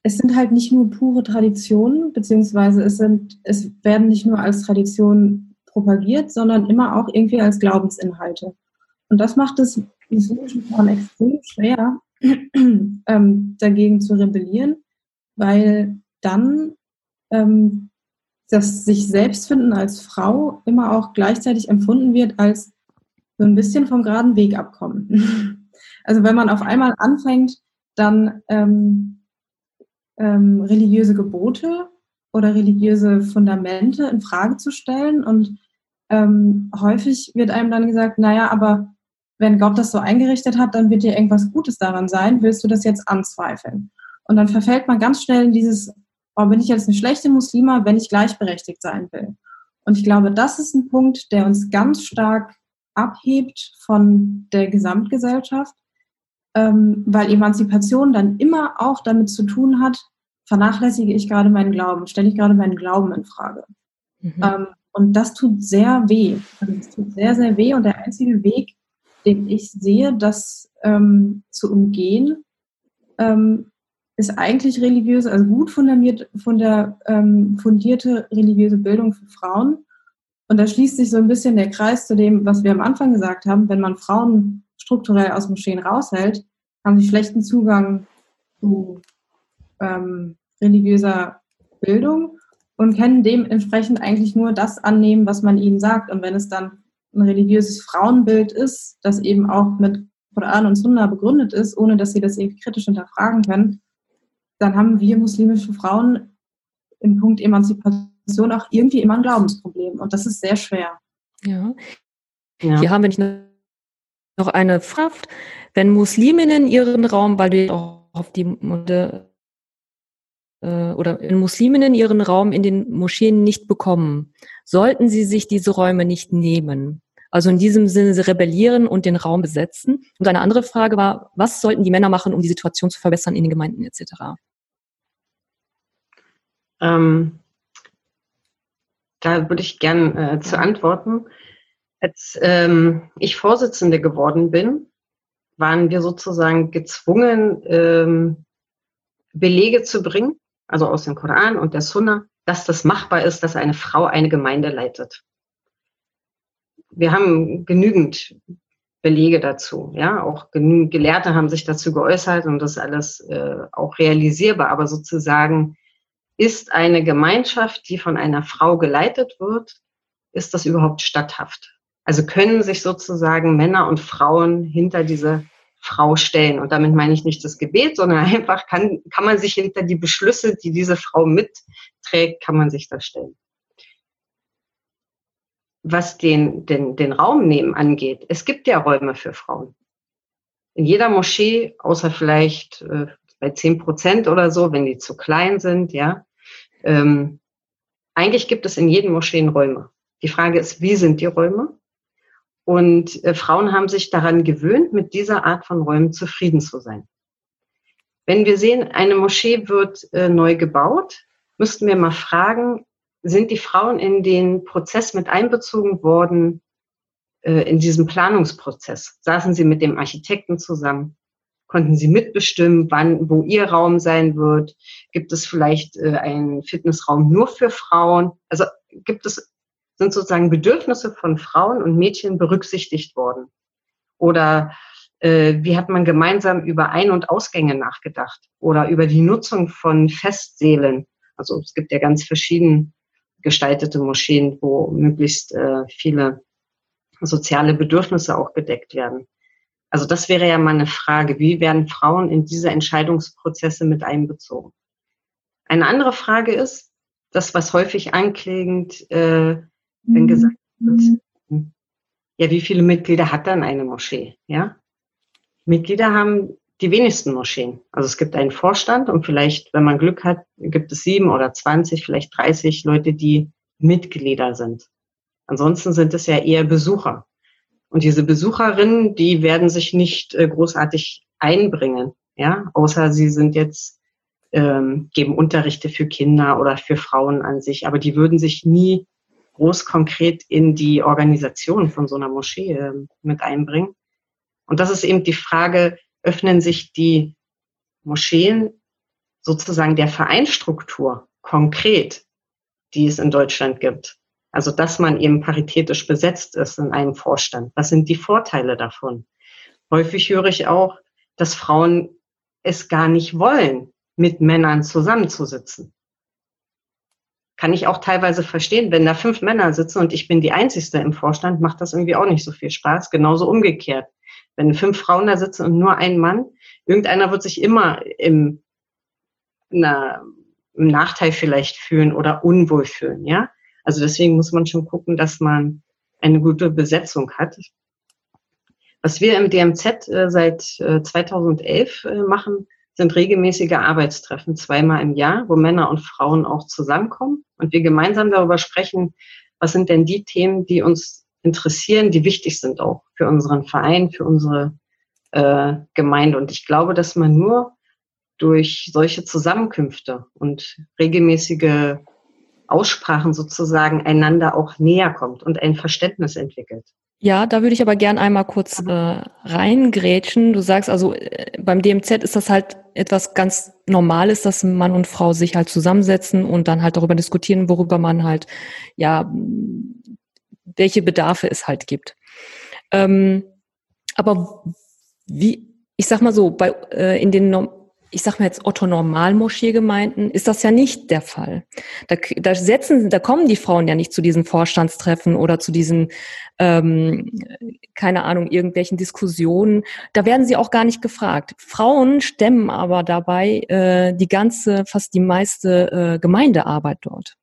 Es sind halt nicht nur pure Traditionen, beziehungsweise es, sind, es werden nicht nur als Traditionen propagiert, sondern immer auch irgendwie als Glaubensinhalte. Und das macht es muslimischen extrem schwer, ähm, dagegen zu rebellieren, weil dann ähm, das sich selbst finden als Frau immer auch gleichzeitig empfunden wird als so ein bisschen vom geraden Weg abkommen. Also wenn man auf einmal anfängt, dann ähm, ähm, religiöse Gebote oder religiöse Fundamente in Frage zu stellen und ähm, häufig wird einem dann gesagt, naja, aber wenn Gott das so eingerichtet hat, dann wird dir irgendwas Gutes daran sein, willst du das jetzt anzweifeln? Und dann verfällt man ganz schnell in dieses, oh, bin ich jetzt eine schlechte Muslima, wenn ich gleichberechtigt sein will? Und ich glaube, das ist ein Punkt, der uns ganz stark abhebt von der Gesamtgesellschaft, ähm, weil Emanzipation dann immer auch damit zu tun hat, vernachlässige ich gerade meinen Glauben, stelle ich gerade meinen Glauben in Frage. Mhm. Ähm, und das tut sehr weh. Also das tut sehr, sehr weh. Und der einzige Weg, den ich sehe, das ähm, zu umgehen, ähm, ist eigentlich religiöse, also gut fundiert, ähm, fundierte religiöse Bildung für Frauen. Und da schließt sich so ein bisschen der Kreis zu dem, was wir am Anfang gesagt haben. Wenn man Frauen strukturell aus Moscheen raushält, haben sie schlechten Zugang zu ähm, religiöser Bildung und können dementsprechend eigentlich nur das annehmen, was man ihnen sagt. Und wenn es dann ein religiöses Frauenbild ist, das eben auch mit Koran und Sunna begründet ist, ohne dass sie das irgendwie kritisch hinterfragen können, dann haben wir muslimische Frauen im Punkt Emanzipation auch irgendwie immer ein Glaubensproblem. Und das ist sehr schwer. Ja. ja. Hier haben wir noch eine Frage. Wenn Musliminnen ihren Raum, weil du auch auf die Munde äh, oder in Musliminnen ihren Raum in den Moscheen nicht bekommen, sollten sie sich diese Räume nicht nehmen. Also in diesem Sinne sie rebellieren und den Raum besetzen. Und eine andere Frage war, was sollten die Männer machen, um die Situation zu verbessern in den Gemeinden etc.? Ähm, da würde ich gern äh, zu antworten. Als ähm, ich Vorsitzende geworden bin, waren wir sozusagen gezwungen, ähm, Belege zu bringen, also aus dem Koran und der Sunna, dass das machbar ist, dass eine Frau eine Gemeinde leitet. Wir haben genügend Belege dazu. Ja, auch genügend Gelehrte haben sich dazu geäußert und das alles äh, auch realisierbar. Aber sozusagen ist eine Gemeinschaft, die von einer Frau geleitet wird, ist das überhaupt statthaft? Also können sich sozusagen Männer und Frauen hinter diese Frau stellen. Und damit meine ich nicht das Gebet, sondern einfach kann, kann man sich hinter die Beschlüsse, die diese Frau mitträgt, kann man sich da stellen. Was den, den, den Raum nehmen angeht, es gibt ja Räume für Frauen. in jeder Moschee, außer vielleicht äh, bei zehn Prozent oder so, wenn die zu klein sind, ja. Ähm, eigentlich gibt es in jedem Moscheen Räume. Die Frage ist, wie sind die Räume? Und äh, Frauen haben sich daran gewöhnt, mit dieser Art von Räumen zufrieden zu sein. Wenn wir sehen, eine Moschee wird äh, neu gebaut, müssten wir mal fragen, sind die Frauen in den Prozess mit einbezogen worden, äh, in diesem Planungsprozess? Saßen sie mit dem Architekten zusammen? Konnten sie mitbestimmen, wann, wo ihr Raum sein wird? Gibt es vielleicht äh, einen Fitnessraum nur für Frauen? Also gibt es, sind sozusagen Bedürfnisse von Frauen und Mädchen berücksichtigt worden? Oder äh, wie hat man gemeinsam über Ein- und Ausgänge nachgedacht? Oder über die Nutzung von Festsälen? Also es gibt ja ganz verschieden gestaltete Moscheen, wo möglichst äh, viele soziale Bedürfnisse auch gedeckt werden. Also das wäre ja mal eine Frage, wie werden Frauen in diese Entscheidungsprozesse mit einbezogen? Eine andere Frage ist, das, was häufig anklägend, äh, wenn mhm. gesagt wird, ja, wie viele Mitglieder hat dann eine Moschee? Ja, Mitglieder haben die wenigsten Moscheen. Also es gibt einen Vorstand und vielleicht, wenn man Glück hat, gibt es sieben oder zwanzig, vielleicht dreißig Leute, die Mitglieder sind. Ansonsten sind es ja eher Besucher. Und diese Besucherinnen, die werden sich nicht äh, großartig einbringen, ja, außer sie sind jetzt ähm, geben Unterrichte für Kinder oder für Frauen an sich, aber die würden sich nie groß konkret in die Organisation von so einer Moschee äh, mit einbringen. Und das ist eben die Frage, öffnen sich die Moscheen sozusagen der Vereinstruktur konkret, die es in Deutschland gibt. Also, dass man eben paritätisch besetzt ist in einem Vorstand. Was sind die Vorteile davon? Häufig höre ich auch, dass Frauen es gar nicht wollen, mit Männern zusammenzusitzen. Kann ich auch teilweise verstehen, wenn da fünf Männer sitzen und ich bin die Einzigste im Vorstand, macht das irgendwie auch nicht so viel Spaß. Genauso umgekehrt. Wenn fünf Frauen da sitzen und nur ein Mann, irgendeiner wird sich immer im, na, im Nachteil vielleicht fühlen oder unwohl fühlen, ja. Also deswegen muss man schon gucken, dass man eine gute Besetzung hat. Was wir im DMZ äh, seit äh, 2011 äh, machen, sind regelmäßige Arbeitstreffen, zweimal im Jahr, wo Männer und Frauen auch zusammenkommen und wir gemeinsam darüber sprechen, was sind denn die Themen, die uns interessieren, die wichtig sind auch für unseren Verein, für unsere äh, Gemeinde. Und ich glaube, dass man nur durch solche Zusammenkünfte und regelmäßige Aussprachen sozusagen einander auch näher kommt und ein Verständnis entwickelt. Ja, da würde ich aber gern einmal kurz äh, reingrätschen. Du sagst also, äh, beim DMZ ist das halt etwas ganz Normales, dass Mann und Frau sich halt zusammensetzen und dann halt darüber diskutieren, worüber man halt, ja, welche Bedarfe es halt gibt. Ähm, aber wie, ich sag mal so, bei, äh, in den ich sag mal jetzt Otto Normalmoschee-Gemeinden ist das ja nicht der Fall. Da, da setzen, da kommen die Frauen ja nicht zu diesen Vorstandstreffen oder zu diesen, ähm, keine Ahnung, irgendwelchen Diskussionen. Da werden sie auch gar nicht gefragt. Frauen stemmen aber dabei äh, die ganze, fast die meiste äh, Gemeindearbeit dort.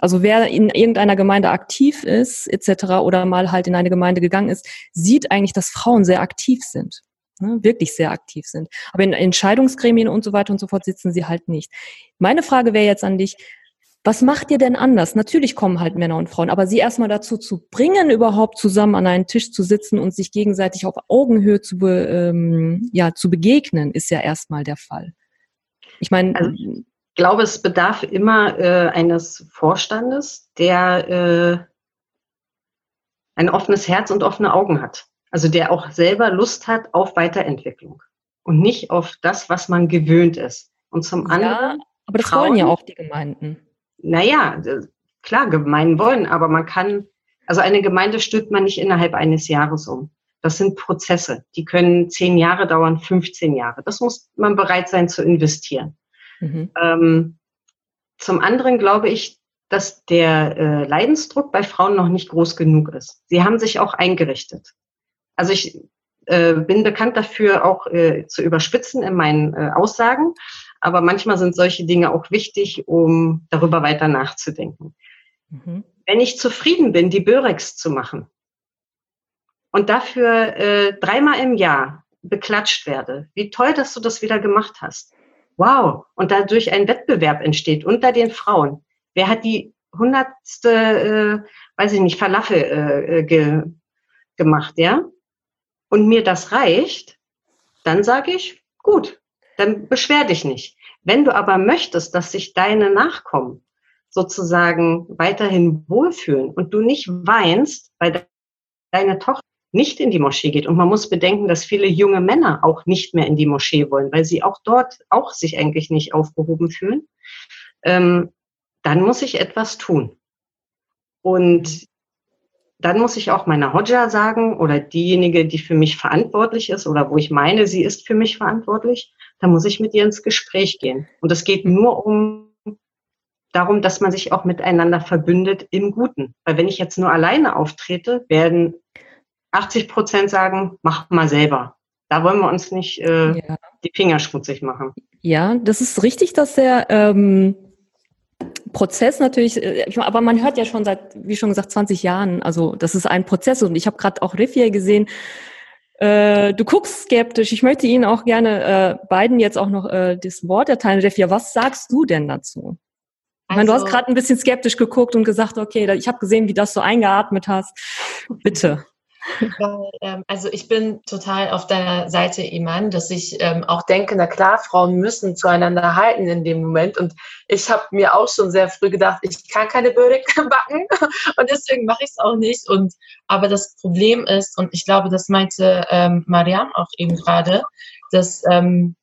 Also wer in irgendeiner Gemeinde aktiv ist, etc., oder mal halt in eine Gemeinde gegangen ist, sieht eigentlich, dass Frauen sehr aktiv sind ne, wirklich sehr aktiv sind. Aber in Entscheidungsgremien und so weiter und so fort sitzen sie halt nicht. Meine Frage wäre jetzt an dich, was macht ihr denn anders? Natürlich kommen halt Männer und Frauen, aber sie erstmal dazu zu bringen, überhaupt zusammen an einen Tisch zu sitzen und sich gegenseitig auf Augenhöhe zu, be, ähm, ja, zu begegnen, ist ja erstmal der Fall. Ich meine, also, ich glaube, es bedarf immer äh, eines Vorstandes, der äh, ein offenes Herz und offene Augen hat. Also der auch selber Lust hat auf Weiterentwicklung und nicht auf das, was man gewöhnt ist. Und zum ja, anderen. Aber das Frauen, wollen ja auch die Gemeinden. Naja, klar, Gemeinden wollen, aber man kann, also eine Gemeinde stülpt man nicht innerhalb eines Jahres um. Das sind Prozesse, die können zehn Jahre dauern, 15 Jahre. Das muss man bereit sein zu investieren. Mhm. Ähm, zum anderen glaube ich, dass der äh, Leidensdruck bei Frauen noch nicht groß genug ist. Sie haben sich auch eingerichtet. Also ich äh, bin bekannt dafür, auch äh, zu überspitzen in meinen äh, Aussagen, aber manchmal sind solche Dinge auch wichtig, um darüber weiter nachzudenken. Mhm. Wenn ich zufrieden bin, die Börex zu machen und dafür äh, dreimal im Jahr beklatscht werde. Wie toll, dass du das wieder gemacht hast. Wow. Und dadurch ein Wettbewerb entsteht unter den Frauen. Wer hat die hundertste, äh, weiß ich nicht, Falafel äh, ge, gemacht, ja? Und mir das reicht, dann sage ich, gut, dann beschwer dich nicht. Wenn du aber möchtest, dass sich deine Nachkommen sozusagen weiterhin wohlfühlen und du nicht weinst, weil deine Tochter nicht in die Moschee geht. Und man muss bedenken, dass viele junge Männer auch nicht mehr in die Moschee wollen, weil sie auch dort auch sich eigentlich nicht aufgehoben fühlen. Ähm, dann muss ich etwas tun. Und dann muss ich auch meiner Hodja sagen oder diejenige, die für mich verantwortlich ist oder wo ich meine, sie ist für mich verantwortlich, dann muss ich mit ihr ins Gespräch gehen. Und es geht nur um darum, dass man sich auch miteinander verbündet im Guten. Weil wenn ich jetzt nur alleine auftrete, werden 80 Prozent sagen, mach mal selber. Da wollen wir uns nicht äh, ja. die Finger schmutzig machen. Ja, das ist richtig, dass der ähm, Prozess natürlich, äh, aber man hört ja schon seit, wie schon gesagt, 20 Jahren, also das ist ein Prozess und ich habe gerade auch Riff gesehen, äh, du guckst skeptisch. Ich möchte Ihnen auch gerne äh, beiden jetzt auch noch äh, das Wort erteilen. Refia, was sagst du denn dazu? Ich meine, du hast gerade also ein bisschen skeptisch geguckt und gesagt, okay, ich habe gesehen, wie das so eingeatmet hast. Bitte. Weil, ähm, also ich bin total auf deiner Seite, Iman, dass ich ähm, auch denke, na klar, Frauen müssen zueinander halten in dem Moment. Und ich habe mir auch schon sehr früh gedacht, ich kann keine Börek backen und deswegen mache ich es auch nicht. Und aber das Problem ist, und ich glaube, das meinte ähm, Mariam auch eben gerade, dass ähm,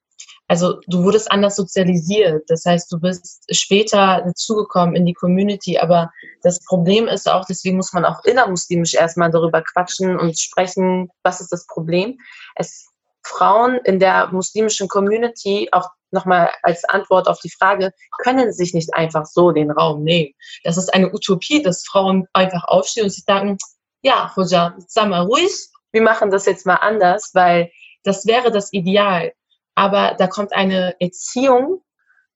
also du wurdest anders sozialisiert. Das heißt, du bist später dazugekommen in die Community. Aber das Problem ist auch, deswegen muss man auch innermuslimisch erstmal darüber quatschen und sprechen, was ist das Problem. Es Frauen in der muslimischen Community, auch nochmal als Antwort auf die Frage, können sich nicht einfach so den Raum nehmen. Das ist eine Utopie, dass Frauen einfach aufstehen und sich sagen, ja, Hoja, sag mal ruhig, wir machen das jetzt mal anders, weil das wäre das Ideal aber da kommt eine Erziehung,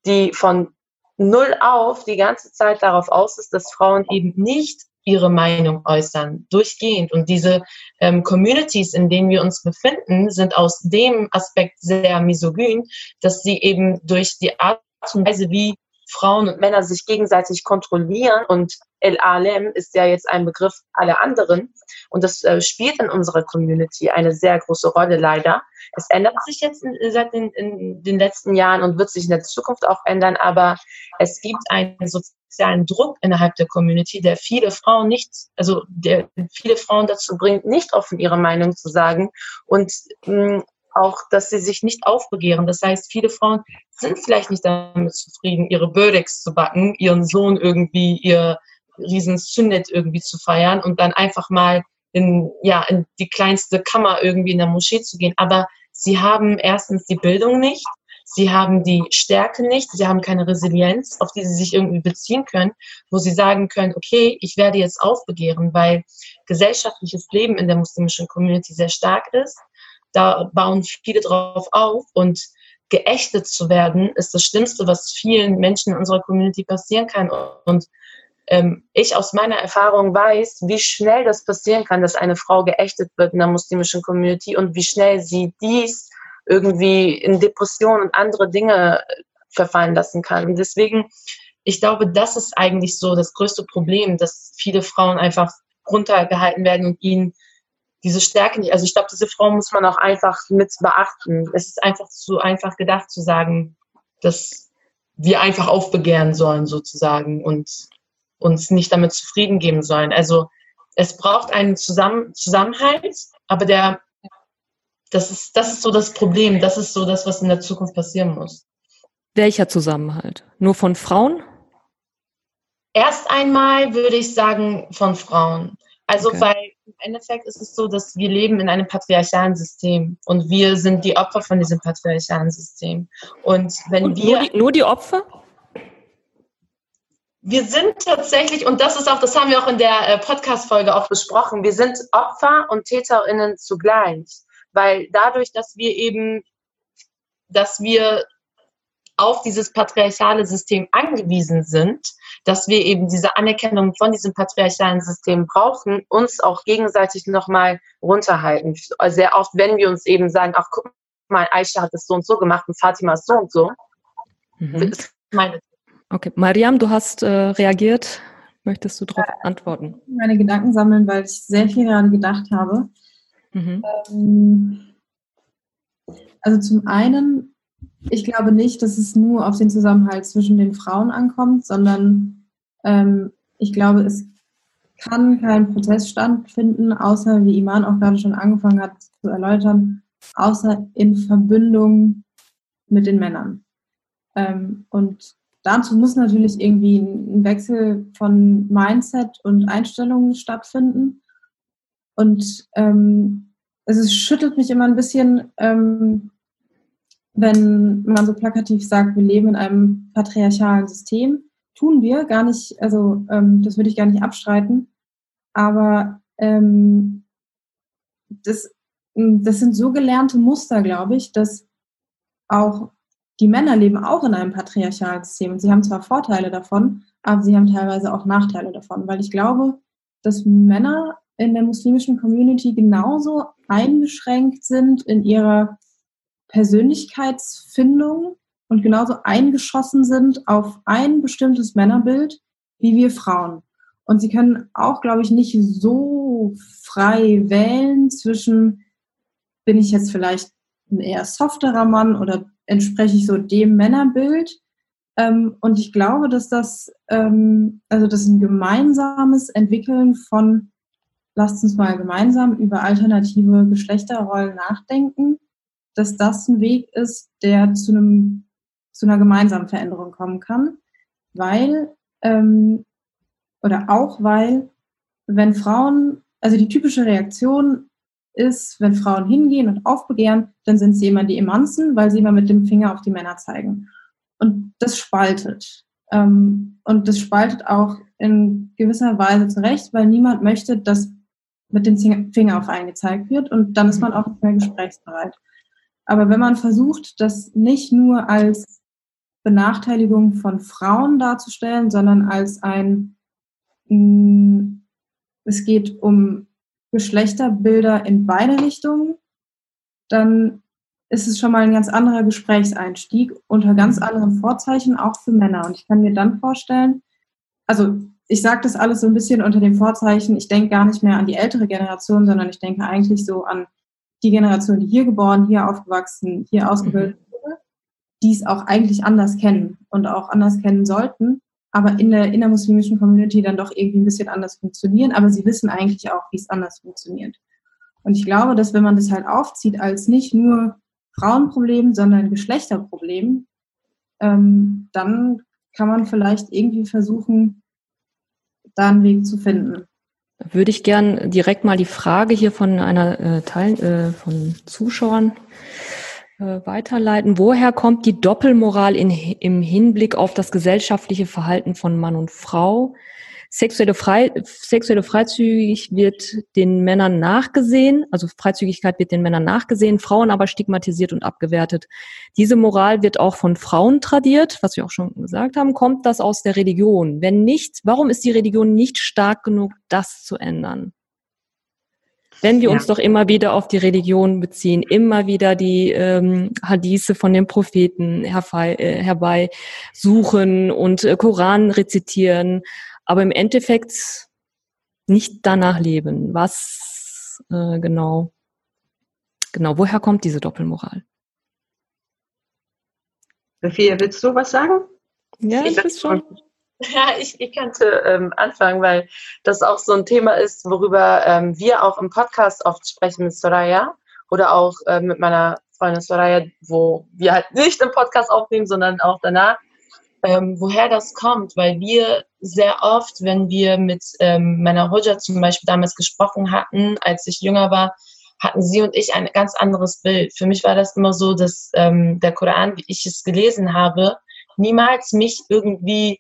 die von null auf die ganze Zeit darauf aus ist, dass Frauen eben nicht ihre Meinung äußern, durchgehend. Und diese ähm, Communities, in denen wir uns befinden, sind aus dem Aspekt sehr misogyn, dass sie eben durch die Art und Weise, wie Frauen und Männer sich gegenseitig kontrollieren und El Alem ist ja jetzt ein Begriff aller anderen und das äh, spielt in unserer Community eine sehr große Rolle leider. Es ändert sich jetzt in, seit den, in den letzten Jahren und wird sich in der Zukunft auch ändern, aber es gibt einen sozialen Druck innerhalb der Community, der viele Frauen nicht, also der viele Frauen dazu bringt, nicht offen ihre Meinung zu sagen und mh, mm, auch, dass sie sich nicht aufbegehren. Das heißt, viele Frauen sind vielleicht nicht damit zufrieden, ihre Bödex zu backen, ihren Sohn irgendwie ihr riesen Sünnet irgendwie zu feiern und dann einfach mal in, ja, in die kleinste Kammer irgendwie in der Moschee zu gehen. Aber sie haben erstens die Bildung nicht, sie haben die Stärke nicht, sie haben keine Resilienz, auf die sie sich irgendwie beziehen können, wo sie sagen können, okay, ich werde jetzt aufbegehren, weil gesellschaftliches Leben in der muslimischen Community sehr stark ist. Da bauen viele drauf auf und geächtet zu werden, ist das Schlimmste, was vielen Menschen in unserer Community passieren kann. Und ähm, ich aus meiner Erfahrung weiß, wie schnell das passieren kann, dass eine Frau geächtet wird in der muslimischen Community und wie schnell sie dies irgendwie in Depressionen und andere Dinge verfallen lassen kann. Und deswegen, ich glaube, das ist eigentlich so das größte Problem, dass viele Frauen einfach runtergehalten werden und ihnen diese Stärke nicht. Also ich glaube, diese Frau muss man auch einfach mit beachten. Es ist einfach zu einfach gedacht zu sagen, dass wir einfach aufbegehren sollen sozusagen und uns nicht damit zufrieden geben sollen. Also es braucht einen Zusammen Zusammenhalt, aber der, das ist, das ist so das Problem, das ist so das, was in der Zukunft passieren muss. Welcher Zusammenhalt? Nur von Frauen? Erst einmal würde ich sagen von Frauen. Also okay. weil im Endeffekt ist es so, dass wir leben in einem patriarchalen System und wir sind die Opfer von diesem patriarchalen System. Und wenn und wir nur die, nur die Opfer? wir sind tatsächlich, und das ist auch, das haben wir auch in der äh, Podcast-Folge auch besprochen, wir sind Opfer und TäterInnen zugleich. Weil dadurch, dass wir eben, dass wir auf dieses patriarchale System angewiesen sind, dass wir eben diese Anerkennung von diesem patriarchalen System brauchen, uns auch gegenseitig nochmal runterhalten. Sehr oft, wenn wir uns eben sagen, ach guck mal, Aisha hat es so und so gemacht und Fatima so und so. Mhm. okay, Mariam, du hast äh, reagiert. Möchtest du darauf ja, antworten? Meine Gedanken sammeln, weil ich sehr viel gerade gedacht habe. Mhm. Ähm, also zum einen, ich glaube nicht, dass es nur auf den Zusammenhalt zwischen den Frauen ankommt, sondern ähm, ich glaube, es kann kein Prozess stattfinden, außer, wie Iman auch gerade schon angefangen hat zu erläutern, außer in Verbindung mit den Männern. Ähm, und dazu muss natürlich irgendwie ein Wechsel von Mindset und Einstellungen stattfinden. Und ähm, es schüttelt mich immer ein bisschen, ähm, wenn man so plakativ sagt, wir leben in einem patriarchalen System. Tun wir gar nicht, also ähm, das würde ich gar nicht abstreiten. Aber ähm, das, das sind so gelernte Muster, glaube ich, dass auch die Männer leben auch in einem patriarchalen System. Und sie haben zwar Vorteile davon, aber sie haben teilweise auch Nachteile davon, weil ich glaube, dass Männer in der muslimischen Community genauso eingeschränkt sind in ihrer Persönlichkeitsfindung und genauso eingeschossen sind auf ein bestimmtes Männerbild wie wir Frauen. Und sie können auch, glaube ich, nicht so frei wählen zwischen, bin ich jetzt vielleicht ein eher softerer Mann oder entspreche ich so dem Männerbild. Ähm, und ich glaube, dass das, ähm, also das ein gemeinsames Entwickeln von lasst uns mal gemeinsam über alternative Geschlechterrollen nachdenken, dass das ein Weg ist, der zu einem zu einer gemeinsamen Veränderung kommen kann, weil ähm, oder auch weil wenn Frauen, also die typische Reaktion ist, wenn Frauen hingehen und aufbegehren, dann sind sie immer die Emanzen, weil sie immer mit dem Finger auf die Männer zeigen. Und das spaltet. Ähm, und das spaltet auch in gewisser Weise zurecht, weil niemand möchte, dass mit dem Finger auf einen gezeigt wird und dann ist man auch nicht mehr gesprächsbereit. Aber wenn man versucht, das nicht nur als Benachteiligung von Frauen darzustellen, sondern als ein, mm, es geht um Geschlechterbilder in beide Richtungen, dann ist es schon mal ein ganz anderer Gesprächseinstieg unter ganz anderen Vorzeichen, auch für Männer. Und ich kann mir dann vorstellen, also ich sage das alles so ein bisschen unter dem Vorzeichen, ich denke gar nicht mehr an die ältere Generation, sondern ich denke eigentlich so an die Generation, die hier geboren, hier aufgewachsen, hier ausgebildet mhm. wurde, die es auch eigentlich anders kennen und auch anders kennen sollten, aber in der innermuslimischen Community dann doch irgendwie ein bisschen anders funktionieren, aber sie wissen eigentlich auch, wie es anders funktioniert. Und ich glaube, dass wenn man das halt aufzieht als nicht nur Frauenproblem, sondern Geschlechterproblem, ähm, dann kann man vielleicht irgendwie versuchen, da einen Weg zu finden. Würde ich gern direkt mal die Frage hier von einer äh, Teil, äh, von Zuschauern äh, weiterleiten. Woher kommt die Doppelmoral in, im Hinblick auf das gesellschaftliche Verhalten von Mann und Frau? Sexuelle, Frei, sexuelle Freizügig wird den Männern nachgesehen, also Freizügigkeit wird den Männern nachgesehen, Frauen aber stigmatisiert und abgewertet. Diese Moral wird auch von Frauen tradiert, was wir auch schon gesagt haben. Kommt das aus der Religion? Wenn nicht, warum ist die Religion nicht stark genug, das zu ändern? Wenn wir ja. uns doch immer wieder auf die Religion beziehen, immer wieder die ähm, Hadithe von den Propheten herbei, äh, herbei suchen und äh, Koran rezitieren, aber im Endeffekt nicht danach leben. Was äh, genau, genau, woher kommt diese Doppelmoral? Sophia, willst du was sagen? Ja, ich weiß schon. Ja, ich, ich könnte ähm, anfangen, weil das auch so ein Thema ist, worüber ähm, wir auch im Podcast oft sprechen mit Soraya oder auch äh, mit meiner Freundin Soraya, wo wir halt nicht im Podcast aufnehmen, sondern auch danach ähm, woher das kommt, weil wir sehr oft, wenn wir mit ähm, meiner Hoja zum Beispiel damals gesprochen hatten, als ich jünger war, hatten sie und ich ein ganz anderes Bild. Für mich war das immer so, dass ähm, der Koran, wie ich es gelesen habe, niemals mich irgendwie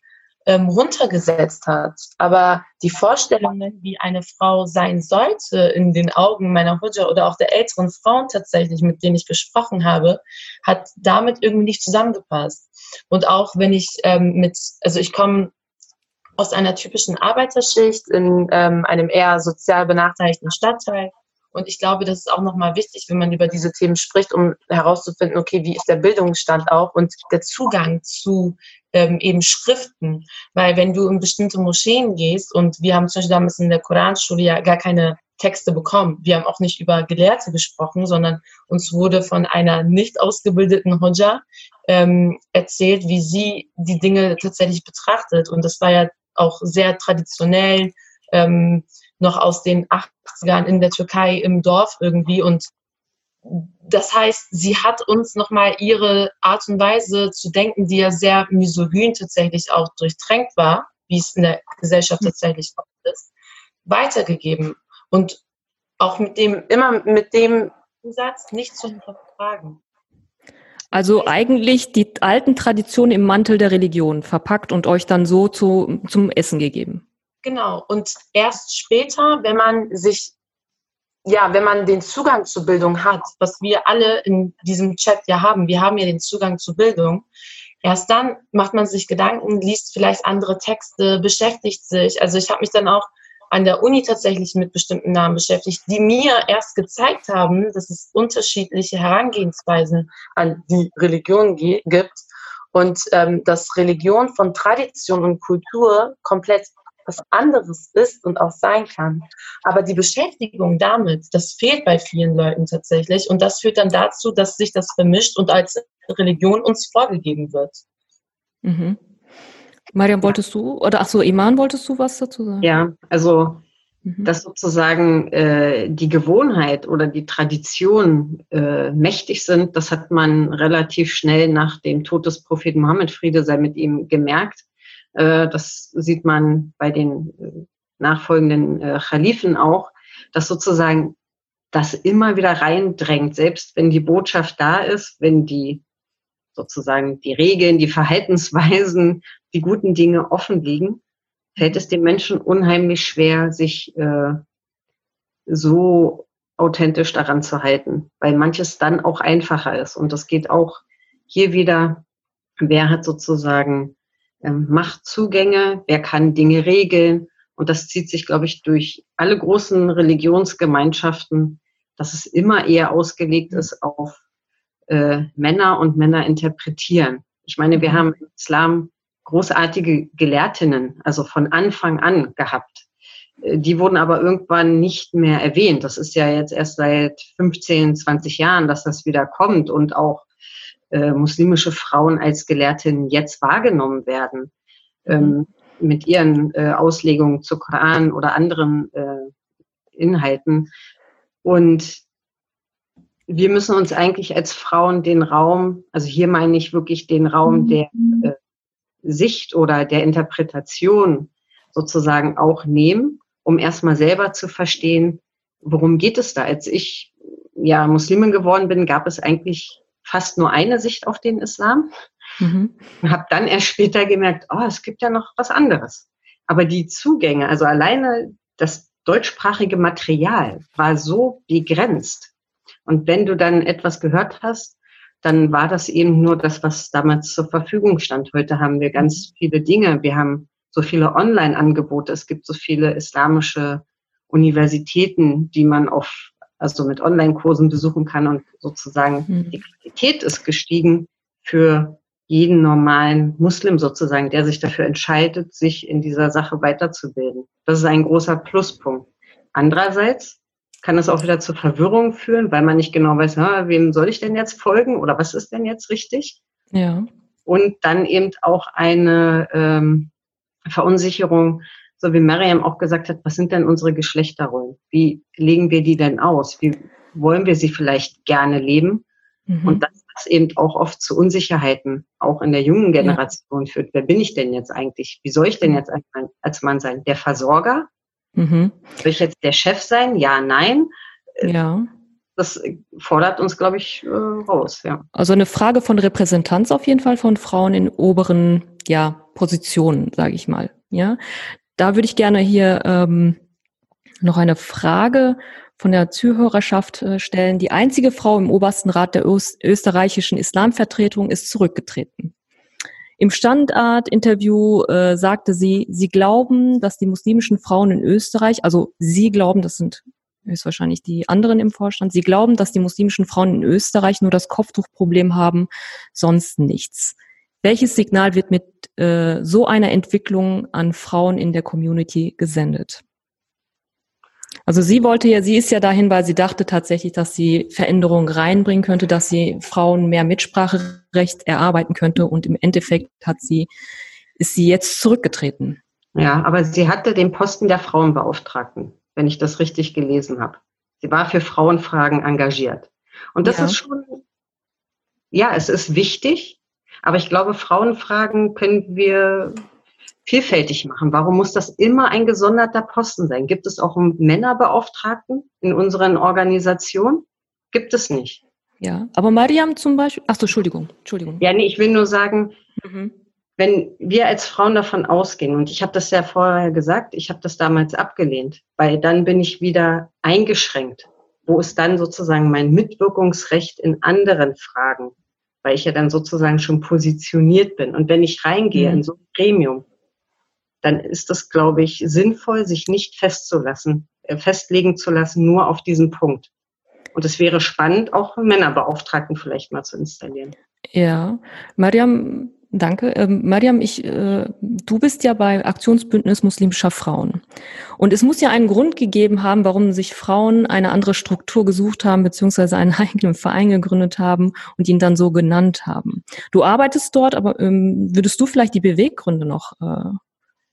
ähm, runtergesetzt hat. Aber die Vorstellungen, wie eine Frau sein sollte in den Augen meiner Hujja oder auch der älteren Frauen tatsächlich, mit denen ich gesprochen habe, hat damit irgendwie nicht zusammengepasst. Und auch wenn ich ähm, mit, also ich komme aus einer typischen Arbeiterschicht in ähm, einem eher sozial benachteiligten Stadtteil. Und ich glaube, das ist auch nochmal wichtig, wenn man über diese Themen spricht, um herauszufinden, okay, wie ist der Bildungsstand auch und der Zugang zu ähm, eben Schriften. Weil wenn du in bestimmte Moscheen gehst und wir haben zum Beispiel damals in der Koranschule ja gar keine Texte bekommen. Wir haben auch nicht über Gelehrte gesprochen, sondern uns wurde von einer nicht ausgebildeten Hodja ähm, erzählt, wie sie die Dinge tatsächlich betrachtet. Und das war ja auch sehr traditionell, ähm, noch aus den 80ern in der Türkei im Dorf irgendwie. Und das heißt, sie hat uns nochmal ihre Art und Weise zu denken, die ja sehr misogyn tatsächlich auch durchtränkt war, wie es in der Gesellschaft tatsächlich ist, weitergegeben. Und auch mit dem, immer mit dem Satz nicht zu hinterfragen. Also eigentlich die alten Traditionen im Mantel der Religion verpackt und euch dann so zu, zum Essen gegeben. Genau. Und erst später, wenn man sich, ja, wenn man den Zugang zur Bildung hat, was wir alle in diesem Chat ja haben, wir haben ja den Zugang zur Bildung, erst dann macht man sich Gedanken, liest vielleicht andere Texte, beschäftigt sich. Also ich habe mich dann auch an der Uni tatsächlich mit bestimmten Namen beschäftigt, die mir erst gezeigt haben, dass es unterschiedliche Herangehensweisen an die Religion gibt und ähm, dass Religion von Tradition und Kultur komplett was anderes ist und auch sein kann. Aber die Beschäftigung damit, das fehlt bei vielen Leuten tatsächlich und das führt dann dazu, dass sich das vermischt und als Religion uns vorgegeben wird. Mhm. Mariam, wolltest du, oder ach so, Iman, wolltest du was dazu sagen? Ja, also, mhm. dass sozusagen äh, die Gewohnheit oder die Tradition äh, mächtig sind, das hat man relativ schnell nach dem Tod des Propheten Mohammed, Friede sei mit ihm, gemerkt. Äh, das sieht man bei den äh, nachfolgenden äh, Khalifen auch, dass sozusagen das immer wieder reindrängt, selbst wenn die Botschaft da ist, wenn die sozusagen die Regeln, die Verhaltensweisen, die guten Dinge offen liegen, fällt es den Menschen unheimlich schwer, sich äh, so authentisch daran zu halten, weil manches dann auch einfacher ist. Und das geht auch hier wieder, wer hat sozusagen Machtzugänge, wer kann Dinge regeln. Und das zieht sich, glaube ich, durch alle großen Religionsgemeinschaften, dass es immer eher ausgelegt ist auf äh, Männer und Männer interpretieren. Ich meine, wir mhm. haben im Islam großartige Gelehrtinnen, also von Anfang an gehabt. Äh, die wurden aber irgendwann nicht mehr erwähnt. Das ist ja jetzt erst seit 15, 20 Jahren, dass das wieder kommt und auch äh, muslimische Frauen als Gelehrtinnen jetzt wahrgenommen werden ähm, mhm. mit ihren äh, Auslegungen zu Koran oder anderen äh, Inhalten. Und wir müssen uns eigentlich als Frauen den Raum, also hier meine ich wirklich den Raum mhm. der äh, Sicht oder der Interpretation sozusagen auch nehmen, um erstmal selber zu verstehen, worum geht es da. Als ich ja Muslimin geworden bin, gab es eigentlich fast nur eine Sicht auf den Islam. Mhm. Und habe dann erst später gemerkt, oh, es gibt ja noch was anderes. Aber die Zugänge, also alleine das deutschsprachige Material war so begrenzt, und wenn du dann etwas gehört hast, dann war das eben nur das, was damals zur Verfügung stand. Heute haben wir ganz viele Dinge. Wir haben so viele Online-Angebote. Es gibt so viele islamische Universitäten, die man auf, also mit Online-Kursen besuchen kann und sozusagen mhm. die Qualität ist gestiegen für jeden normalen Muslim sozusagen, der sich dafür entscheidet, sich in dieser Sache weiterzubilden. Das ist ein großer Pluspunkt. Andererseits kann es auch wieder zur Verwirrung führen, weil man nicht genau weiß, na, wem soll ich denn jetzt folgen oder was ist denn jetzt richtig? Ja. Und dann eben auch eine ähm, Verunsicherung, so wie Mariam auch gesagt hat, was sind denn unsere Geschlechterrollen? Wie legen wir die denn aus? Wie wollen wir sie vielleicht gerne leben? Mhm. Und dass das eben auch oft zu Unsicherheiten, auch in der jungen Generation ja. führt. Wer bin ich denn jetzt eigentlich? Wie soll ich denn jetzt als Mann sein? Der Versorger? Mhm. Soll ich jetzt der Chef sein? Ja, nein. Äh, ja. Das fordert uns, glaube ich, äh, raus. Ja. Also eine Frage von Repräsentanz auf jeden Fall von Frauen in oberen ja, Positionen, sage ich mal. Ja, da würde ich gerne hier ähm, noch eine Frage von der Zuhörerschaft äh, stellen. Die einzige Frau im obersten Rat der österreichischen Islamvertretung ist zurückgetreten. Im Standard-Interview äh, sagte sie, sie glauben, dass die muslimischen Frauen in Österreich, also sie glauben, das sind höchstwahrscheinlich die anderen im Vorstand, sie glauben, dass die muslimischen Frauen in Österreich nur das Kopftuchproblem haben, sonst nichts. Welches Signal wird mit äh, so einer Entwicklung an Frauen in der Community gesendet? Also sie wollte ja, sie ist ja dahin, weil sie dachte tatsächlich, dass sie Veränderungen reinbringen könnte, dass sie Frauen mehr Mitspracherecht erarbeiten könnte und im Endeffekt hat sie, ist sie jetzt zurückgetreten. Ja, aber sie hatte den Posten der Frauenbeauftragten, wenn ich das richtig gelesen habe. Sie war für Frauenfragen engagiert. Und das ja. ist schon, ja, es ist wichtig, aber ich glaube, Frauenfragen können wir vielfältig machen. Warum muss das immer ein gesonderter Posten sein? Gibt es auch einen Männerbeauftragten in unseren Organisationen? Gibt es nicht. Ja, aber Mariam zum Beispiel, ach so, Entschuldigung, Entschuldigung. Ja, nee, ich will nur sagen, mhm. wenn wir als Frauen davon ausgehen, und ich habe das ja vorher gesagt, ich habe das damals abgelehnt, weil dann bin ich wieder eingeschränkt. Wo ist dann sozusagen mein Mitwirkungsrecht in anderen Fragen? Weil ich ja dann sozusagen schon positioniert bin. Und wenn ich reingehe mhm. in so ein Gremium, dann ist es, glaube ich, sinnvoll, sich nicht festzulassen, äh, festlegen zu lassen, nur auf diesen Punkt. Und es wäre spannend, auch Männerbeauftragten vielleicht mal zu installieren. Ja, Mariam, danke. Ähm, Mariam, ich, äh, du bist ja bei Aktionsbündnis muslimischer Frauen. Und es muss ja einen Grund gegeben haben, warum sich Frauen eine andere Struktur gesucht haben, beziehungsweise einen eigenen Verein gegründet haben und ihn dann so genannt haben. Du arbeitest dort, aber ähm, würdest du vielleicht die Beweggründe noch äh,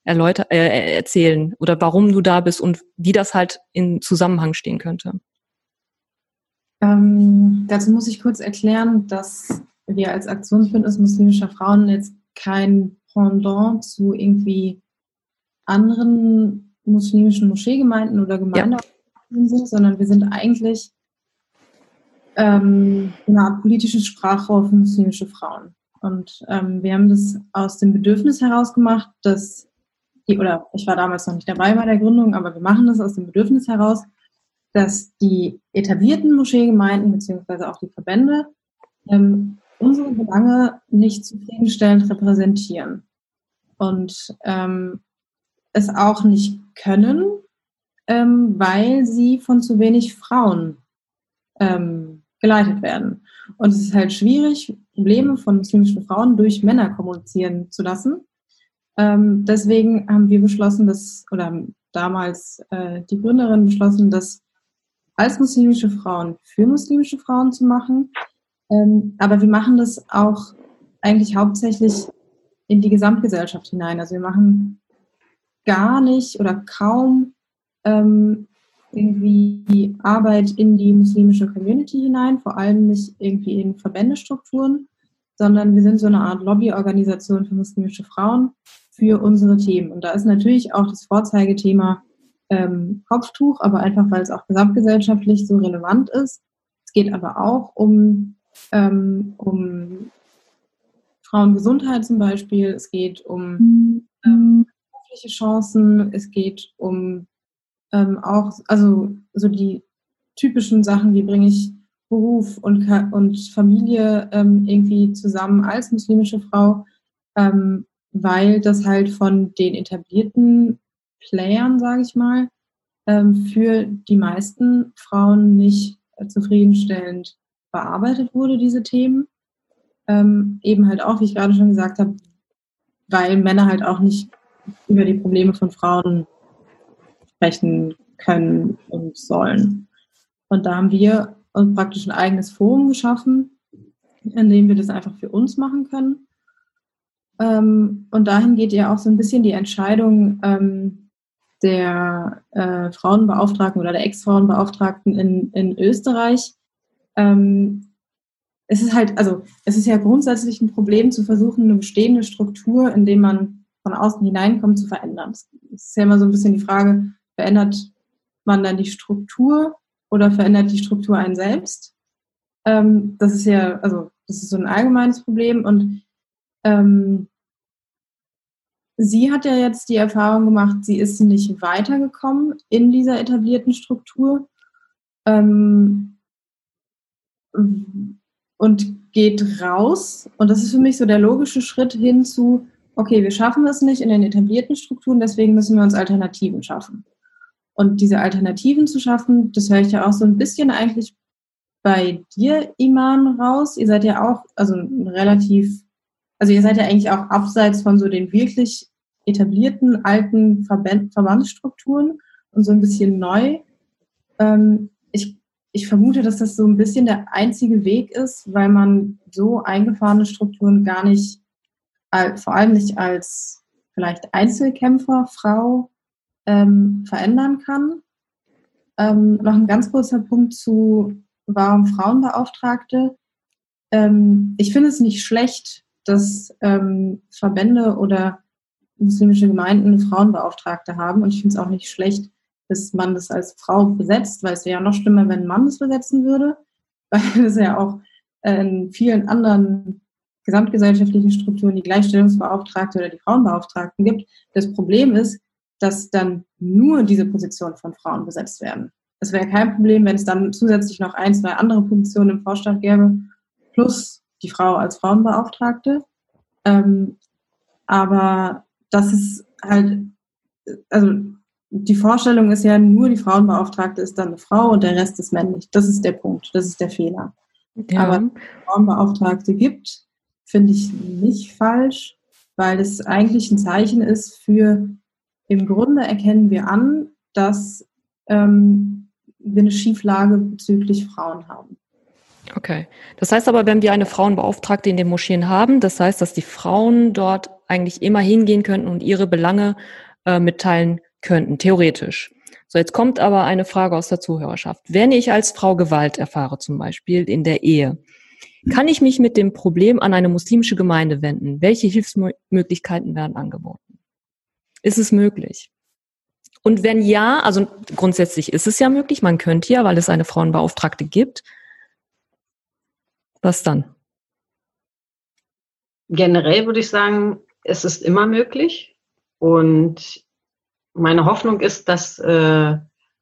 erläuter äh, erzählen oder warum du da bist und wie das halt in Zusammenhang stehen könnte? Ähm, dazu muss ich kurz erklären, dass wir als Aktionsbündnis muslimischer Frauen jetzt kein Pendant zu irgendwie anderen muslimischen Moscheegemeinden oder Gemeinden ja. sind, sondern wir sind eigentlich ähm, eine Art politisches Sprachrohr für muslimische Frauen. Und ähm, wir haben das aus dem Bedürfnis heraus gemacht, dass die, oder ich war damals noch nicht dabei bei der Gründung, aber wir machen das aus dem Bedürfnis heraus, dass die etablierten Moscheegemeinden beziehungsweise auch die Verbände ähm, unsere Belange nicht zufriedenstellend repräsentieren und ähm, es auch nicht können, ähm, weil sie von zu wenig Frauen ähm, geleitet werden. Und es ist halt schwierig, Probleme von muslimischen Frauen durch Männer kommunizieren zu lassen. Ähm, deswegen haben wir beschlossen, dass, oder haben damals äh, die Gründerin beschlossen, das als muslimische Frauen für muslimische Frauen zu machen. Ähm, aber wir machen das auch eigentlich hauptsächlich in die Gesamtgesellschaft hinein. Also wir machen gar nicht oder kaum ähm, irgendwie Arbeit in die muslimische Community hinein, vor allem nicht irgendwie in Verbändestrukturen, sondern wir sind so eine Art Lobbyorganisation für muslimische Frauen für unsere Themen. Und da ist natürlich auch das Vorzeigethema ähm, Kopftuch, aber einfach, weil es auch gesamtgesellschaftlich so relevant ist. Es geht aber auch um, ähm, um Frauengesundheit zum Beispiel. Es geht um ähm, berufliche Chancen. Es geht um ähm, auch, also so die typischen Sachen, wie bringe ich Beruf und, und Familie ähm, irgendwie zusammen als muslimische Frau. Ähm, weil das halt von den etablierten Playern, sage ich mal, ähm, für die meisten Frauen nicht zufriedenstellend bearbeitet wurde, diese Themen. Ähm, eben halt auch, wie ich gerade schon gesagt habe, weil Männer halt auch nicht über die Probleme von Frauen sprechen können und sollen. Und da haben wir uns praktisch ein eigenes Forum geschaffen, in dem wir das einfach für uns machen können ähm, und dahin geht ja auch so ein bisschen die Entscheidung ähm, der äh, Frauenbeauftragten oder der Ex-Frauenbeauftragten in, in Österreich. Ähm, es ist halt, also es ist ja grundsätzlich ein Problem zu versuchen, eine bestehende Struktur, in dem man von außen hineinkommt, zu verändern. Es ist ja immer so ein bisschen die Frage, verändert man dann die Struktur oder verändert die Struktur einen selbst? Ähm, das ist ja, also das ist so ein allgemeines Problem und ähm, sie hat ja jetzt die Erfahrung gemacht, sie ist nicht weitergekommen in dieser etablierten Struktur ähm, und geht raus und das ist für mich so der logische Schritt hin zu, okay, wir schaffen es nicht in den etablierten Strukturen, deswegen müssen wir uns Alternativen schaffen. Und diese Alternativen zu schaffen, das höre ich ja auch so ein bisschen eigentlich bei dir, Iman, raus. Ihr seid ja auch, also relativ, also ihr seid ja eigentlich auch abseits von so den wirklich etablierten alten Verband, Verbandsstrukturen und so ein bisschen neu. Ähm, ich, vermute, dass das so ein bisschen der einzige Weg ist, weil man so eingefahrene Strukturen gar nicht, vor allem nicht als vielleicht Einzelkämpfer, Frau, ähm, verändern kann. Ähm, noch ein ganz kurzer Punkt zu, warum Frauenbeauftragte. Ähm, ich finde es nicht schlecht, dass ähm, Verbände oder muslimische Gemeinden Frauenbeauftragte haben. Und ich finde es auch nicht schlecht, dass man das als Frau besetzt, weil es wäre ja noch schlimmer, wenn ein Mann das besetzen würde, weil es ja auch in vielen anderen gesamtgesellschaftlichen Strukturen die Gleichstellungsbeauftragte oder die Frauenbeauftragten gibt. Das Problem ist, dass dann nur diese Positionen von Frauen besetzt werden. Es wäre kein Problem, wenn es dann zusätzlich noch ein, zwei andere Positionen im Vorstand gäbe, plus die Frau als Frauenbeauftragte. Ähm, aber das ist halt, also die Vorstellung ist ja nur, die Frauenbeauftragte ist dann eine Frau und der Rest ist männlich. Das ist der Punkt, das ist der Fehler. Ja. Aber Frauenbeauftragte gibt, finde ich nicht falsch, weil es eigentlich ein Zeichen ist für im Grunde erkennen wir an, dass ähm, wir eine Schieflage bezüglich Frauen haben. Okay. Das heißt aber, wenn wir eine Frauenbeauftragte in den Moscheen haben, das heißt, dass die Frauen dort eigentlich immer hingehen könnten und ihre Belange äh, mitteilen könnten, theoretisch. So, jetzt kommt aber eine Frage aus der Zuhörerschaft. Wenn ich als Frau Gewalt erfahre, zum Beispiel in der Ehe, kann ich mich mit dem Problem an eine muslimische Gemeinde wenden? Welche Hilfsmöglichkeiten werden angeboten? Ist es möglich? Und wenn ja, also grundsätzlich ist es ja möglich, man könnte ja, weil es eine Frauenbeauftragte gibt. Was dann? Generell würde ich sagen, es ist immer möglich. Und meine Hoffnung ist, dass äh,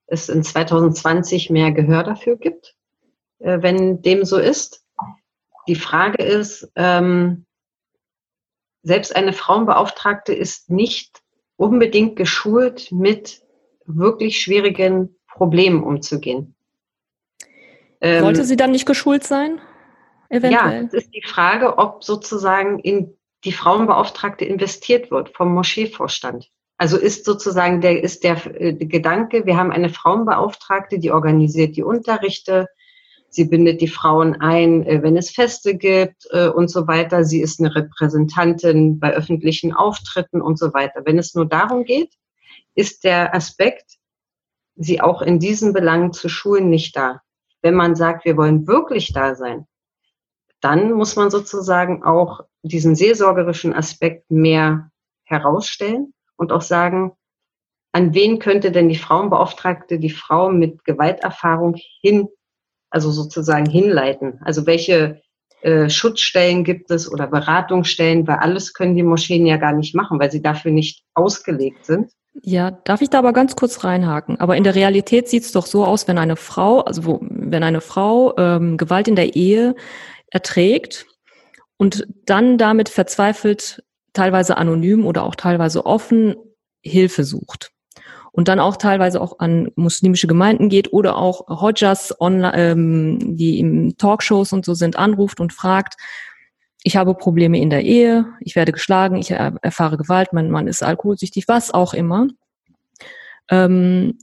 es in 2020 mehr Gehör dafür gibt, äh, wenn dem so ist. Die Frage ist, ähm, selbst eine Frauenbeauftragte ist nicht unbedingt geschult, mit wirklich schwierigen Problemen umzugehen. Sollte ähm, sie dann nicht geschult sein? Eventuell? Ja, es ist die Frage, ob sozusagen in die Frauenbeauftragte investiert wird vom Moscheevorstand. Also ist sozusagen der, ist der, äh, Gedanke, wir haben eine Frauenbeauftragte, die organisiert die Unterrichte, Sie bindet die Frauen ein, äh, wenn es Feste gibt äh, und so weiter. Sie ist eine Repräsentantin bei öffentlichen Auftritten und so weiter. Wenn es nur darum geht, ist der Aspekt, sie auch in diesen Belangen zu schulen, nicht da. Wenn man sagt, wir wollen wirklich da sein, dann muss man sozusagen auch diesen seelsorgerischen Aspekt mehr herausstellen und auch sagen, an wen könnte denn die Frauenbeauftragte die Frau mit Gewalterfahrung hin also sozusagen hinleiten. Also welche äh, Schutzstellen gibt es oder Beratungsstellen, weil alles können die Moscheen ja gar nicht machen, weil sie dafür nicht ausgelegt sind. Ja, darf ich da aber ganz kurz reinhaken? Aber in der Realität sieht es doch so aus, wenn eine Frau, also wo, wenn eine Frau ähm, Gewalt in der Ehe erträgt und dann damit verzweifelt, teilweise anonym oder auch teilweise offen Hilfe sucht und dann auch teilweise auch an muslimische Gemeinden geht oder auch Hodjas, ähm, die im Talkshows und so sind, anruft und fragt, ich habe Probleme in der Ehe, ich werde geschlagen, ich erfahre Gewalt, mein Mann ist alkoholsüchtig, was auch immer. Ähm,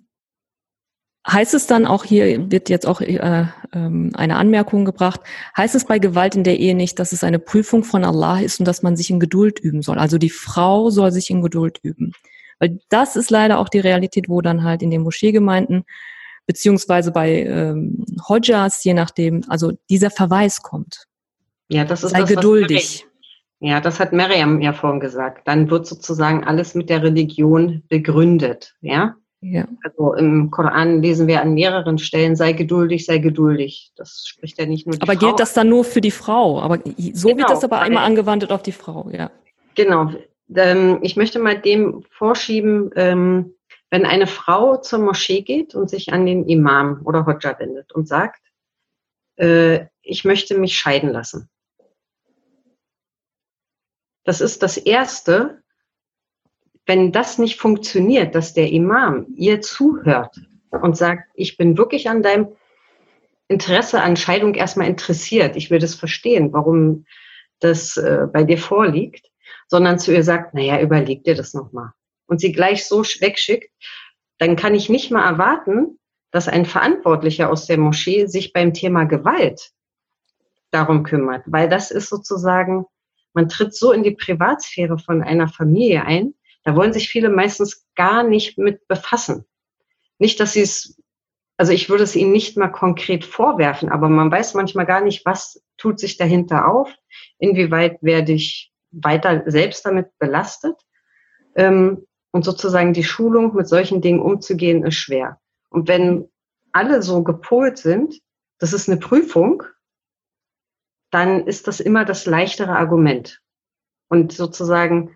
heißt es dann auch hier, wird jetzt auch äh, ähm, eine Anmerkung gebracht, heißt es bei Gewalt in der Ehe nicht, dass es eine Prüfung von Allah ist und dass man sich in Geduld üben soll? Also die Frau soll sich in Geduld üben. Weil das ist leider auch die Realität, wo dann halt in den Moscheegemeinden beziehungsweise bei ähm, Hodjas, je nachdem, also dieser Verweis kommt. Ja, das ist Sei das, geduldig. Ja, das hat Miriam ja vorhin gesagt. Dann wird sozusagen alles mit der Religion begründet. Ja. Ja. Also im Koran lesen wir an mehreren Stellen, sei geduldig, sei geduldig. Das spricht ja nicht nur die Aber Frau. gilt das dann nur für die Frau? Aber so genau, wird das aber immer angewandt auf die Frau, ja. Genau ähm, ich möchte mal dem vorschieben, ähm, wenn eine Frau zur Moschee geht und sich an den Imam oder Hodja wendet und sagt, äh, ich möchte mich scheiden lassen. das ist das Erste, wenn das nicht funktioniert, dass der Imam ihr zuhört und sagt, ich bin wirklich an deinem Interesse an Scheidung erstmal interessiert, ich will das verstehen, warum das äh, bei dir vorliegt, sondern zu ihr sagt, naja, überleg dir das nochmal. Und sie gleich so wegschickt, dann kann ich nicht mal erwarten, dass ein Verantwortlicher aus der Moschee sich beim Thema Gewalt darum kümmert, weil das ist sozusagen, man tritt so in die Privatsphäre von einer Familie ein, da wollen sich viele meistens gar nicht mit befassen. Nicht, dass sie es, also ich würde es ihnen nicht mal konkret vorwerfen, aber man weiß manchmal gar nicht, was tut sich dahinter auf, inwieweit werde ich weiter selbst damit belastet. Ähm, und sozusagen die Schulung mit solchen Dingen umzugehen, ist schwer. Und wenn alle so gepolt sind, das ist eine Prüfung, dann ist das immer das leichtere Argument. Und sozusagen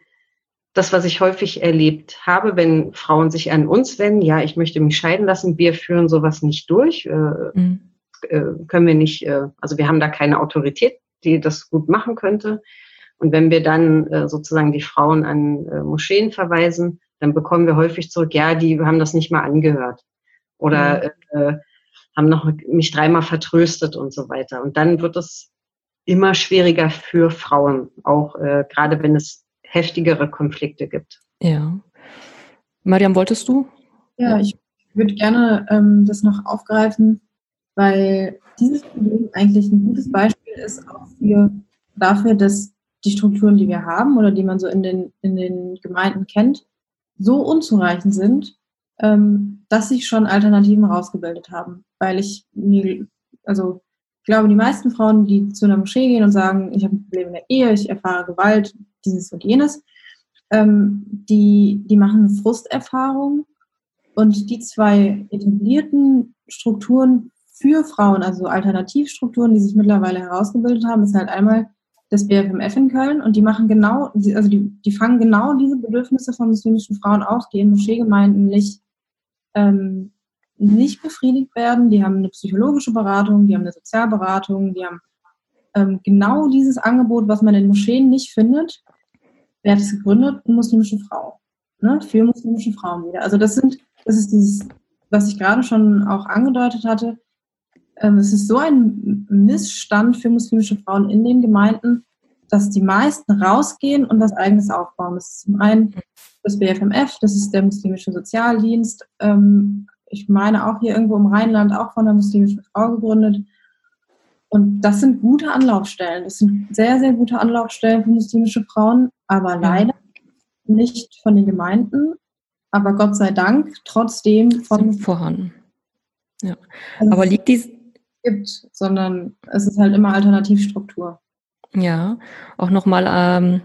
das, was ich häufig erlebt habe, wenn Frauen sich an uns wenden, ja, ich möchte mich scheiden lassen, wir führen sowas nicht durch, äh, mhm. äh, können wir nicht, äh, also wir haben da keine Autorität, die das gut machen könnte. Und wenn wir dann äh, sozusagen die Frauen an äh, Moscheen verweisen, dann bekommen wir häufig zurück, ja, die haben das nicht mal angehört oder mhm. haben noch mich dreimal vertröstet und so weiter. Und dann wird es immer schwieriger für Frauen, auch gerade wenn es heftigere Konflikte gibt. Ja. Mariam, wolltest du? Ja, ich würde gerne ähm, das noch aufgreifen, weil dieses Problem eigentlich ein gutes Beispiel ist auch für, dafür, dass die Strukturen, die wir haben oder die man so in den, in den Gemeinden kennt, so unzureichend sind, ähm, dass sich schon Alternativen rausgebildet haben. Weil ich mir, also ich glaube, die meisten Frauen, die zu einer Moschee gehen und sagen, ich habe ein Problem in der Ehe, ich erfahre Gewalt, dieses und jenes, ähm, die, die machen eine Frusterfahrung und die zwei etablierten Strukturen für Frauen, also Alternativstrukturen, die sich mittlerweile herausgebildet haben, ist halt einmal das BFMF in Köln und die machen genau, also die, die fangen genau diese Bedürfnisse von muslimischen Frauen auf, die in Moscheegemeinden nicht ähm, nicht befriedigt werden. Die haben eine psychologische Beratung, die haben eine Sozialberatung, die haben ähm, genau dieses Angebot, was man in Moscheen nicht findet. Wer hat es gegründet? Eine muslimische Frau. Ne? Für muslimische Frauen wieder. Also das sind, das ist dieses, was ich gerade schon auch angedeutet hatte. Ähm, es ist so ein Missstand für muslimische Frauen in den Gemeinden, dass die meisten rausgehen und was eigenes aufbauen. Das ist zum einen das BFMF, das ist der muslimische Sozialdienst, ähm, ich meine auch hier irgendwo im Rheinland, auch von einer muslimischen Frau gegründet. Und das sind gute Anlaufstellen. Das sind sehr, sehr gute Anlaufstellen für muslimische Frauen, aber leider nicht von den Gemeinden, aber Gott sei Dank trotzdem von vorhanden. Ja. Also aber liegt dies gibt, sondern es ist halt immer Alternativstruktur. Ja, auch nochmal ähm,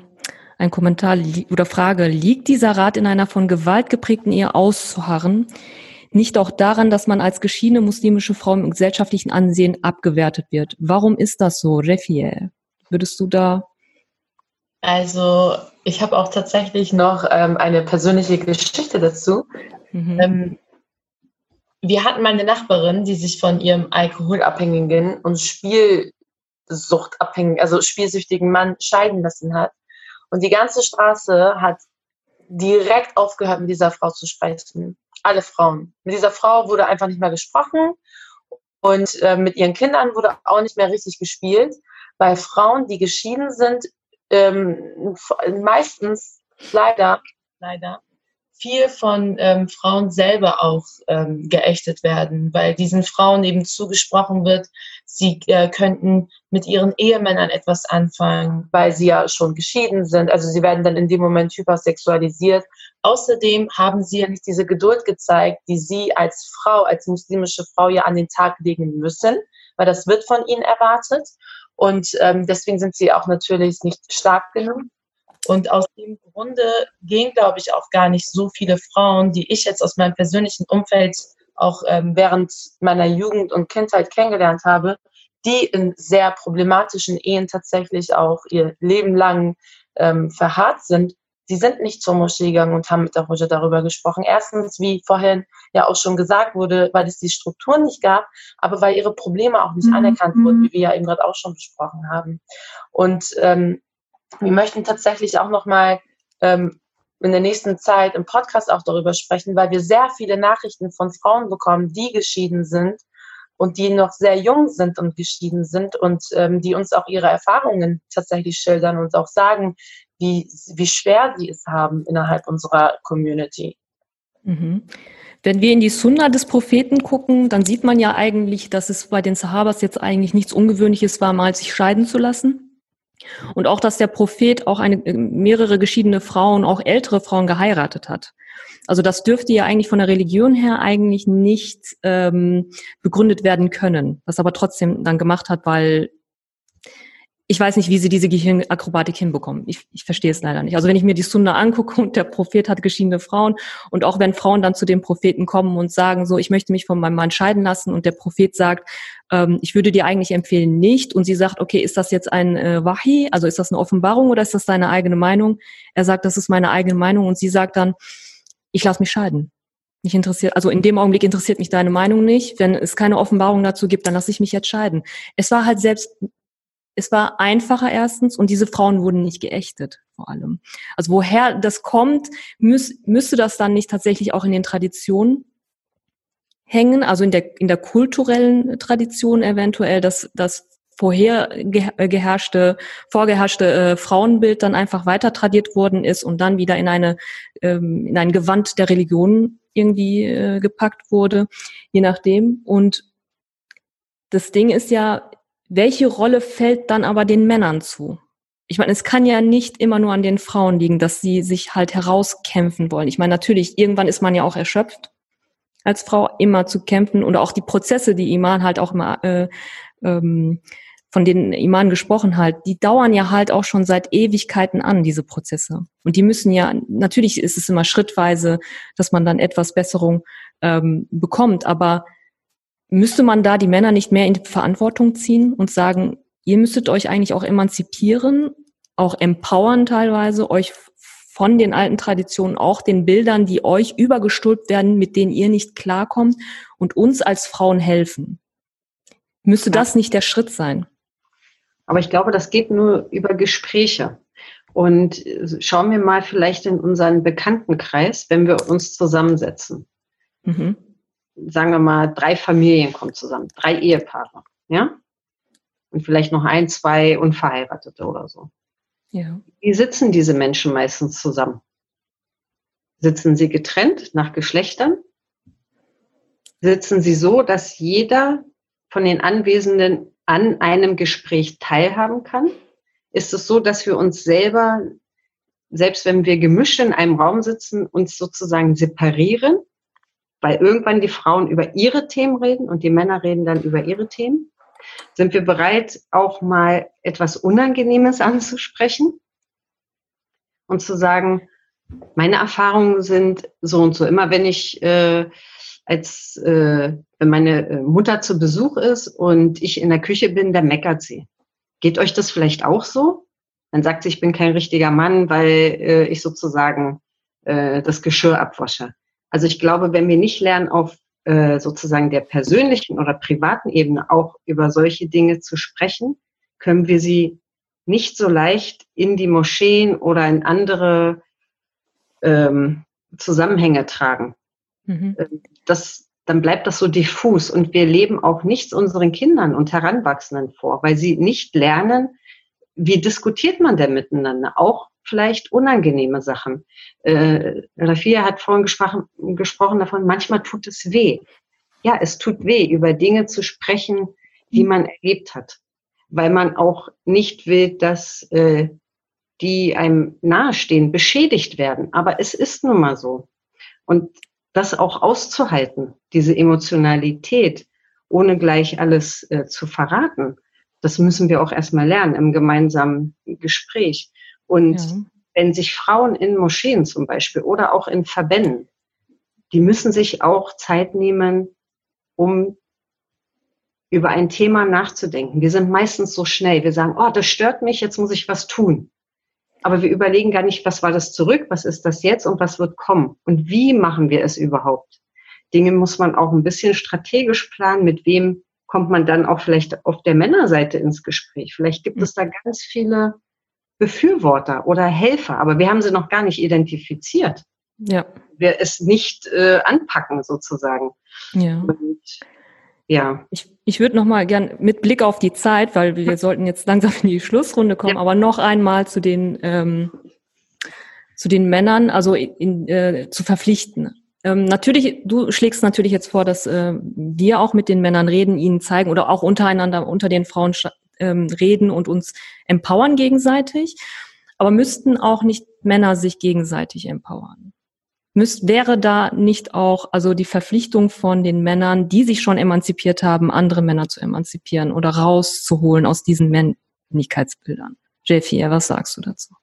ein Kommentar oder Frage. Liegt dieser Rat in einer von Gewalt geprägten Ehe auszuharren? Nicht auch daran, dass man als geschiedene muslimische Frau im gesellschaftlichen Ansehen abgewertet wird. Warum ist das so, Refiel? Würdest du da? Also ich habe auch tatsächlich noch ähm, eine persönliche Geschichte dazu. Mhm. Ähm, wir hatten mal eine Nachbarin, die sich von ihrem alkoholabhängigen und Spielsuchtabhängigen, also spielsüchtigen Mann scheiden lassen hat. Und die ganze Straße hat direkt aufgehört, mit dieser Frau zu sprechen alle Frauen. Mit dieser Frau wurde einfach nicht mehr gesprochen und äh, mit ihren Kindern wurde auch nicht mehr richtig gespielt, weil Frauen, die geschieden sind, ähm, meistens leider, leider viel von ähm, Frauen selber auch ähm, geächtet werden, weil diesen Frauen eben zugesprochen wird, sie äh, könnten mit ihren Ehemännern etwas anfangen, weil sie ja schon geschieden sind. Also sie werden dann in dem Moment hypersexualisiert. Außerdem haben sie ja nicht diese Geduld gezeigt, die sie als Frau, als muslimische Frau ja an den Tag legen müssen, weil das wird von ihnen erwartet. Und ähm, deswegen sind sie auch natürlich nicht stark genug. Und aus dem Grunde gehen, glaube ich, auch gar nicht so viele Frauen, die ich jetzt aus meinem persönlichen Umfeld auch ähm, während meiner Jugend und Kindheit kennengelernt habe, die in sehr problematischen Ehen tatsächlich auch ihr Leben lang ähm, verharrt sind, die sind nicht zur Moschee gegangen und haben mit der Hoja darüber gesprochen. Erstens, wie vorhin ja auch schon gesagt wurde, weil es die Strukturen nicht gab, aber weil ihre Probleme auch nicht mhm. anerkannt wurden, wie wir ja eben gerade auch schon besprochen haben. Und ähm, wir möchten tatsächlich auch nochmal ähm, in der nächsten Zeit im Podcast auch darüber sprechen, weil wir sehr viele Nachrichten von Frauen bekommen, die geschieden sind und die noch sehr jung sind und geschieden sind und ähm, die uns auch ihre Erfahrungen tatsächlich schildern und auch sagen, wie, wie schwer sie es haben innerhalb unserer Community. Mhm. Wenn wir in die Sunna des Propheten gucken, dann sieht man ja eigentlich, dass es bei den Sahabas jetzt eigentlich nichts Ungewöhnliches war, mal sich scheiden zu lassen. Und auch, dass der Prophet auch eine, mehrere geschiedene Frauen, auch ältere Frauen geheiratet hat. Also das dürfte ja eigentlich von der Religion her eigentlich nicht ähm, begründet werden können, was aber trotzdem dann gemacht hat, weil ich weiß nicht, wie sie diese Gehirnakrobatik hinbekommen. Ich, ich verstehe es leider nicht. Also wenn ich mir die Sunna angucke und der Prophet hat geschiedene Frauen und auch wenn Frauen dann zu dem Propheten kommen und sagen so, ich möchte mich von meinem Mann scheiden lassen und der Prophet sagt, ähm, ich würde dir eigentlich empfehlen nicht und sie sagt, okay, ist das jetzt ein äh, Wahi, also ist das eine Offenbarung oder ist das deine eigene Meinung? Er sagt, das ist meine eigene Meinung und sie sagt dann, ich lasse mich scheiden. Mich interessiert, also in dem Augenblick interessiert mich deine Meinung nicht. Wenn es keine Offenbarung dazu gibt, dann lasse ich mich jetzt scheiden. Es war halt selbst es war einfacher erstens und diese Frauen wurden nicht geächtet vor allem. Also woher das kommt, müß, müsste das dann nicht tatsächlich auch in den Traditionen hängen, also in der, in der kulturellen Tradition eventuell, dass das vorher geherrschte, vorgeherrschte äh, Frauenbild dann einfach weiter tradiert worden ist und dann wieder in eine ähm, in ein Gewand der Religion irgendwie äh, gepackt wurde, je nachdem. Und das Ding ist ja, welche Rolle fällt dann aber den Männern zu? Ich meine, es kann ja nicht immer nur an den Frauen liegen, dass sie sich halt herauskämpfen wollen. Ich meine, natürlich, irgendwann ist man ja auch erschöpft, als Frau immer zu kämpfen oder auch die Prozesse, die Iman halt auch immer, äh, ähm, von denen Iman gesprochen hat, die dauern ja halt auch schon seit Ewigkeiten an, diese Prozesse. Und die müssen ja, natürlich ist es immer schrittweise, dass man dann etwas Besserung ähm, bekommt, aber Müsste man da die Männer nicht mehr in die Verantwortung ziehen und sagen, ihr müsstet euch eigentlich auch emanzipieren, auch empowern teilweise, euch von den alten Traditionen, auch den Bildern, die euch übergestülpt werden, mit denen ihr nicht klarkommt und uns als Frauen helfen. Müsste das nicht der Schritt sein? Aber ich glaube, das geht nur über Gespräche. Und schauen wir mal vielleicht in unseren Bekanntenkreis, wenn wir uns zusammensetzen. Mhm sagen wir mal, drei Familien kommen zusammen, drei Ehepaare, ja? Und vielleicht noch ein, zwei Unverheiratete oder so. Ja. Wie sitzen diese Menschen meistens zusammen? Sitzen sie getrennt nach Geschlechtern? Sitzen sie so, dass jeder von den Anwesenden an einem Gespräch teilhaben kann? Ist es so, dass wir uns selber, selbst wenn wir gemischt in einem Raum sitzen, uns sozusagen separieren weil irgendwann die Frauen über ihre Themen reden und die Männer reden dann über ihre Themen. Sind wir bereit, auch mal etwas Unangenehmes anzusprechen und zu sagen, meine Erfahrungen sind so und so. Immer wenn ich äh, als äh, wenn meine äh, Mutter zu Besuch ist und ich in der Küche bin, dann meckert sie. Geht euch das vielleicht auch so? Dann sagt sie, ich bin kein richtiger Mann, weil äh, ich sozusagen äh, das Geschirr abwasche. Also ich glaube, wenn wir nicht lernen, auf äh, sozusagen der persönlichen oder privaten Ebene auch über solche Dinge zu sprechen, können wir sie nicht so leicht in die Moscheen oder in andere ähm, Zusammenhänge tragen. Mhm. Ähm, das, dann bleibt das so diffus und wir leben auch nichts unseren Kindern und Heranwachsenden vor, weil sie nicht lernen, wie diskutiert man denn miteinander, auch vielleicht unangenehme Sachen. Äh, Rafia hat vorhin gesprochen, gesprochen davon, manchmal tut es weh. Ja, es tut weh, über Dinge zu sprechen, die man erlebt hat, weil man auch nicht will, dass äh, die einem nahestehen, beschädigt werden. Aber es ist nun mal so. Und das auch auszuhalten, diese Emotionalität, ohne gleich alles äh, zu verraten, das müssen wir auch erstmal lernen im gemeinsamen Gespräch. Und ja. wenn sich Frauen in Moscheen zum Beispiel oder auch in Verbänden, die müssen sich auch Zeit nehmen, um über ein Thema nachzudenken. Wir sind meistens so schnell. Wir sagen, oh, das stört mich, jetzt muss ich was tun. Aber wir überlegen gar nicht, was war das zurück, was ist das jetzt und was wird kommen und wie machen wir es überhaupt. Dinge muss man auch ein bisschen strategisch planen, mit wem kommt man dann auch vielleicht auf der Männerseite ins Gespräch. Vielleicht gibt es da ganz viele Befürworter oder Helfer, aber wir haben sie noch gar nicht identifiziert. Ja. Wir es nicht äh, anpacken sozusagen. Ja. Und, ja. Ich, ich würde noch mal gern mit Blick auf die Zeit, weil wir sollten jetzt langsam in die Schlussrunde kommen, ja. aber noch einmal zu den ähm, zu den Männern, also in, äh, zu verpflichten. Ähm, natürlich, du schlägst natürlich jetzt vor, dass äh, wir auch mit den Männern reden, ihnen zeigen oder auch untereinander unter den Frauen ähm, reden und uns empowern gegenseitig. Aber müssten auch nicht Männer sich gegenseitig empowern? Müsst, wäre da nicht auch also die Verpflichtung von den Männern, die sich schon emanzipiert haben, andere Männer zu emanzipieren oder rauszuholen aus diesen Männlichkeitsbildern? Jeffy, was sagst du dazu?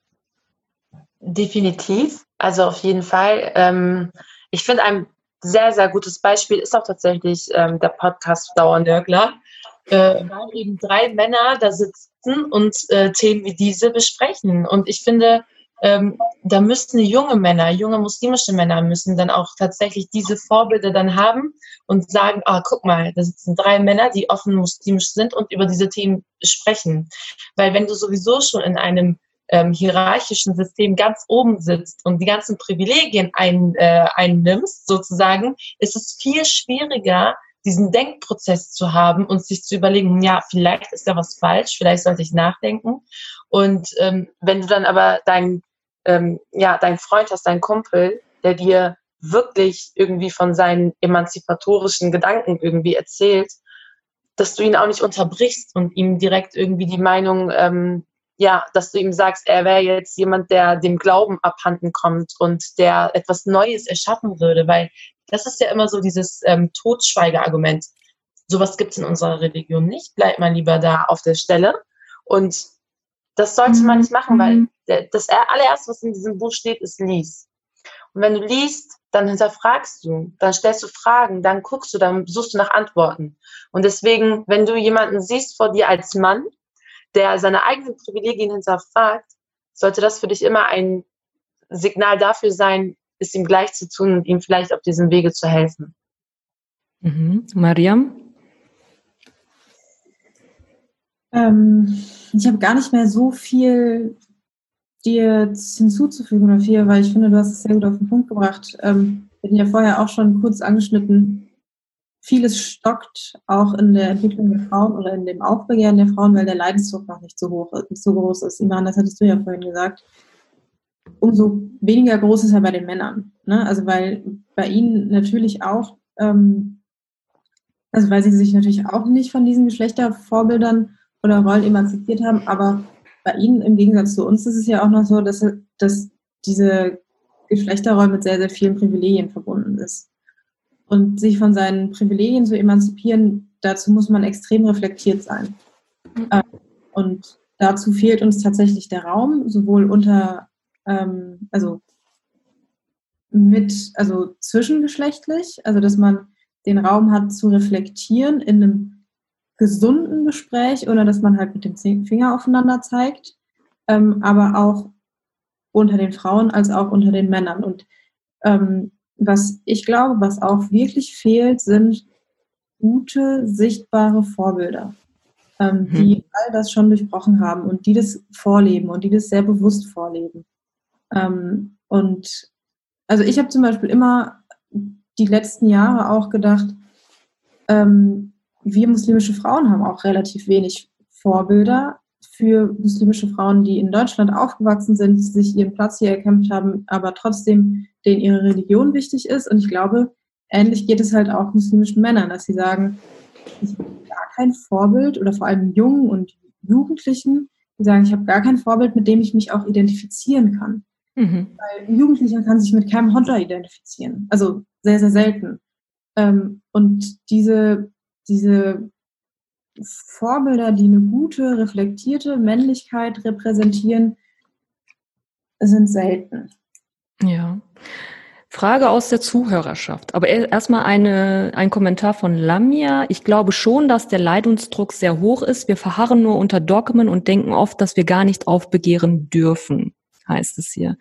Definitiv, also auf jeden Fall. Ähm, ich finde ein sehr, sehr gutes Beispiel ist auch tatsächlich ähm, der Podcast Dauernörgler, äh, weil eben drei Männer da sitzen und äh, Themen wie diese besprechen. Und ich finde, ähm, da müssten junge Männer, junge muslimische Männer müssen dann auch tatsächlich diese Vorbilder dann haben und sagen, ah, guck mal, da sitzen drei Männer, die offen muslimisch sind und über diese Themen sprechen. Weil wenn du sowieso schon in einem ähm, hierarchischen System ganz oben sitzt und die ganzen Privilegien ein, äh, einnimmst, sozusagen, ist es viel schwieriger, diesen Denkprozess zu haben und sich zu überlegen, ja, vielleicht ist da was falsch, vielleicht sollte ich nachdenken. Und ähm, wenn du dann aber dein, ähm, ja, dein Freund hast, dein Kumpel, der dir wirklich irgendwie von seinen emanzipatorischen Gedanken irgendwie erzählt, dass du ihn auch nicht unterbrichst und ihm direkt irgendwie die Meinung ähm, ja, dass du ihm sagst, er wäre jetzt jemand, der dem Glauben abhanden kommt und der etwas Neues erschaffen würde, weil das ist ja immer so dieses ähm, Totschweigeargument. Sowas gibt es in unserer Religion nicht. Bleibt man lieber da auf der Stelle. Und das sollte man nicht machen, weil mhm. das allererste, was in diesem Buch steht, ist lies. Und wenn du liest, dann hinterfragst du, dann stellst du Fragen, dann guckst du, dann suchst du nach Antworten. Und deswegen, wenn du jemanden siehst vor dir als Mann, der seine eigenen Privilegien hinterfragt, sollte das für dich immer ein Signal dafür sein, es ihm gleich zu tun und ihm vielleicht auf diesem Wege zu helfen. Mhm. Mariam? Ähm, ich habe gar nicht mehr so viel dir hinzuzufügen viel, weil ich finde, du hast es sehr gut auf den Punkt gebracht. Ähm, wir hatten ja vorher auch schon kurz angeschnitten, vieles stockt auch in der Entwicklung der Frauen oder in dem Aufbegehren der Frauen, weil der Leidensdruck noch nicht so hoch, nicht so groß ist. Iman, das hattest du ja vorhin gesagt. Umso weniger groß ist er bei den Männern. Ne? Also weil bei ihnen natürlich auch, ähm, also weil sie sich natürlich auch nicht von diesen Geschlechtervorbildern oder Rollen emanzipiert haben, aber bei ihnen im Gegensatz zu uns ist es ja auch noch so, dass, dass diese Geschlechterrolle mit sehr, sehr vielen Privilegien verbunden ist. Und sich von seinen Privilegien zu emanzipieren, dazu muss man extrem reflektiert sein. Mhm. Ähm, und dazu fehlt uns tatsächlich der Raum, sowohl unter, ähm, also mit, also zwischengeschlechtlich, also dass man den Raum hat zu reflektieren in einem gesunden Gespräch, ohne dass man halt mit dem Finger aufeinander zeigt, ähm, aber auch unter den Frauen als auch unter den Männern. Und ähm, was ich glaube, was auch wirklich fehlt, sind gute, sichtbare Vorbilder, ähm, mhm. die all das schon durchbrochen haben und die das vorleben und die das sehr bewusst vorleben. Ähm, und also ich habe zum Beispiel immer die letzten Jahre auch gedacht, ähm, wir muslimische Frauen haben auch relativ wenig Vorbilder für muslimische Frauen, die in Deutschland aufgewachsen sind, sich ihren Platz hier erkämpft haben, aber trotzdem denen ihre Religion wichtig ist. Und ich glaube, ähnlich geht es halt auch muslimischen Männern, dass sie sagen, ich habe gar kein Vorbild oder vor allem Jungen und Jugendlichen, die sagen, ich habe gar kein Vorbild, mit dem ich mich auch identifizieren kann. Mhm. Weil ein Jugendlicher kann sich mit keinem Honda identifizieren. Also sehr, sehr selten. Ähm, und diese, diese Vorbilder, die eine gute, reflektierte Männlichkeit repräsentieren, sind selten. Ja. Frage aus der Zuhörerschaft. Aber erstmal eine, ein Kommentar von Lamia. Ich glaube schon, dass der Leidungsdruck sehr hoch ist. Wir verharren nur unter Dogmen und denken oft, dass wir gar nicht aufbegehren dürfen, heißt es hier.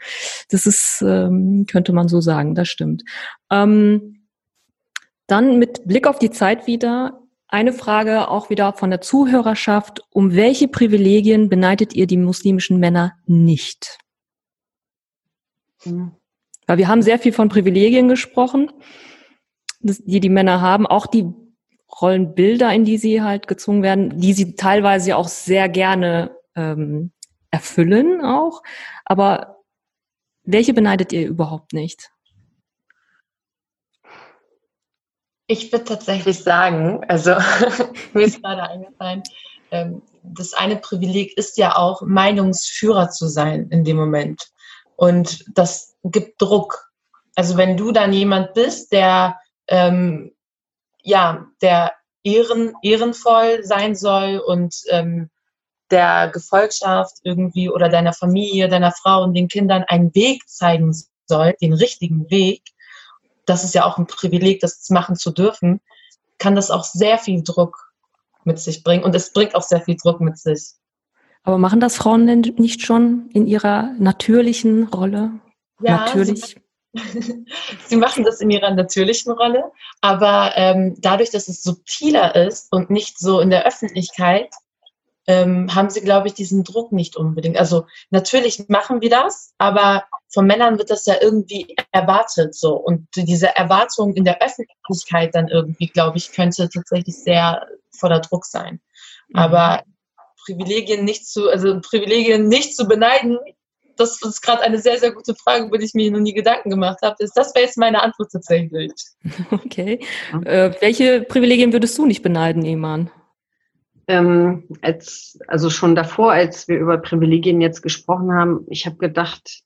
Das ist, ähm, könnte man so sagen, das stimmt. Ähm, dann mit Blick auf die Zeit wieder eine Frage auch wieder von der Zuhörerschaft. Um welche Privilegien beneidet ihr die muslimischen Männer nicht? Mhm. Weil wir haben sehr viel von Privilegien gesprochen, die die Männer haben, auch die Rollenbilder, in die sie halt gezwungen werden, die sie teilweise auch sehr gerne ähm, erfüllen auch. Aber welche beneidet ihr überhaupt nicht? Ich würde tatsächlich sagen, also mir ist gerade eingefallen, ähm, das eine Privileg ist ja auch, Meinungsführer zu sein in dem Moment. Und das gibt Druck. Also wenn du dann jemand bist, der ähm, ja, der ehren, ehrenvoll sein soll und ähm, der Gefolgschaft irgendwie oder deiner Familie, deiner Frau und den Kindern einen Weg zeigen soll, den richtigen Weg, das ist ja auch ein Privileg, das machen zu dürfen, kann das auch sehr viel Druck mit sich bringen und es bringt auch sehr viel Druck mit sich. Aber machen das Frauen denn nicht schon in ihrer natürlichen Rolle? Ja, Natürlich. Sie machen das in ihrer natürlichen Rolle, aber ähm, dadurch, dass es subtiler ist und nicht so in der Öffentlichkeit, ähm, haben sie, glaube ich, diesen Druck nicht unbedingt. Also natürlich machen wir das, aber von Männern wird das ja irgendwie erwartet so. Und diese Erwartung in der Öffentlichkeit dann irgendwie, glaube ich, könnte tatsächlich sehr voller Druck sein. Mhm. Aber Privilegien nicht zu, also Privilegien nicht zu beneiden, das ist gerade eine sehr, sehr gute Frage, über die ich mir noch nie Gedanken gemacht habe. Das wäre jetzt meine Antwort tatsächlich. Okay. Äh, welche Privilegien würdest du nicht beneiden, Iman? Ähm, als, also schon davor, als wir über Privilegien jetzt gesprochen haben, ich habe gedacht,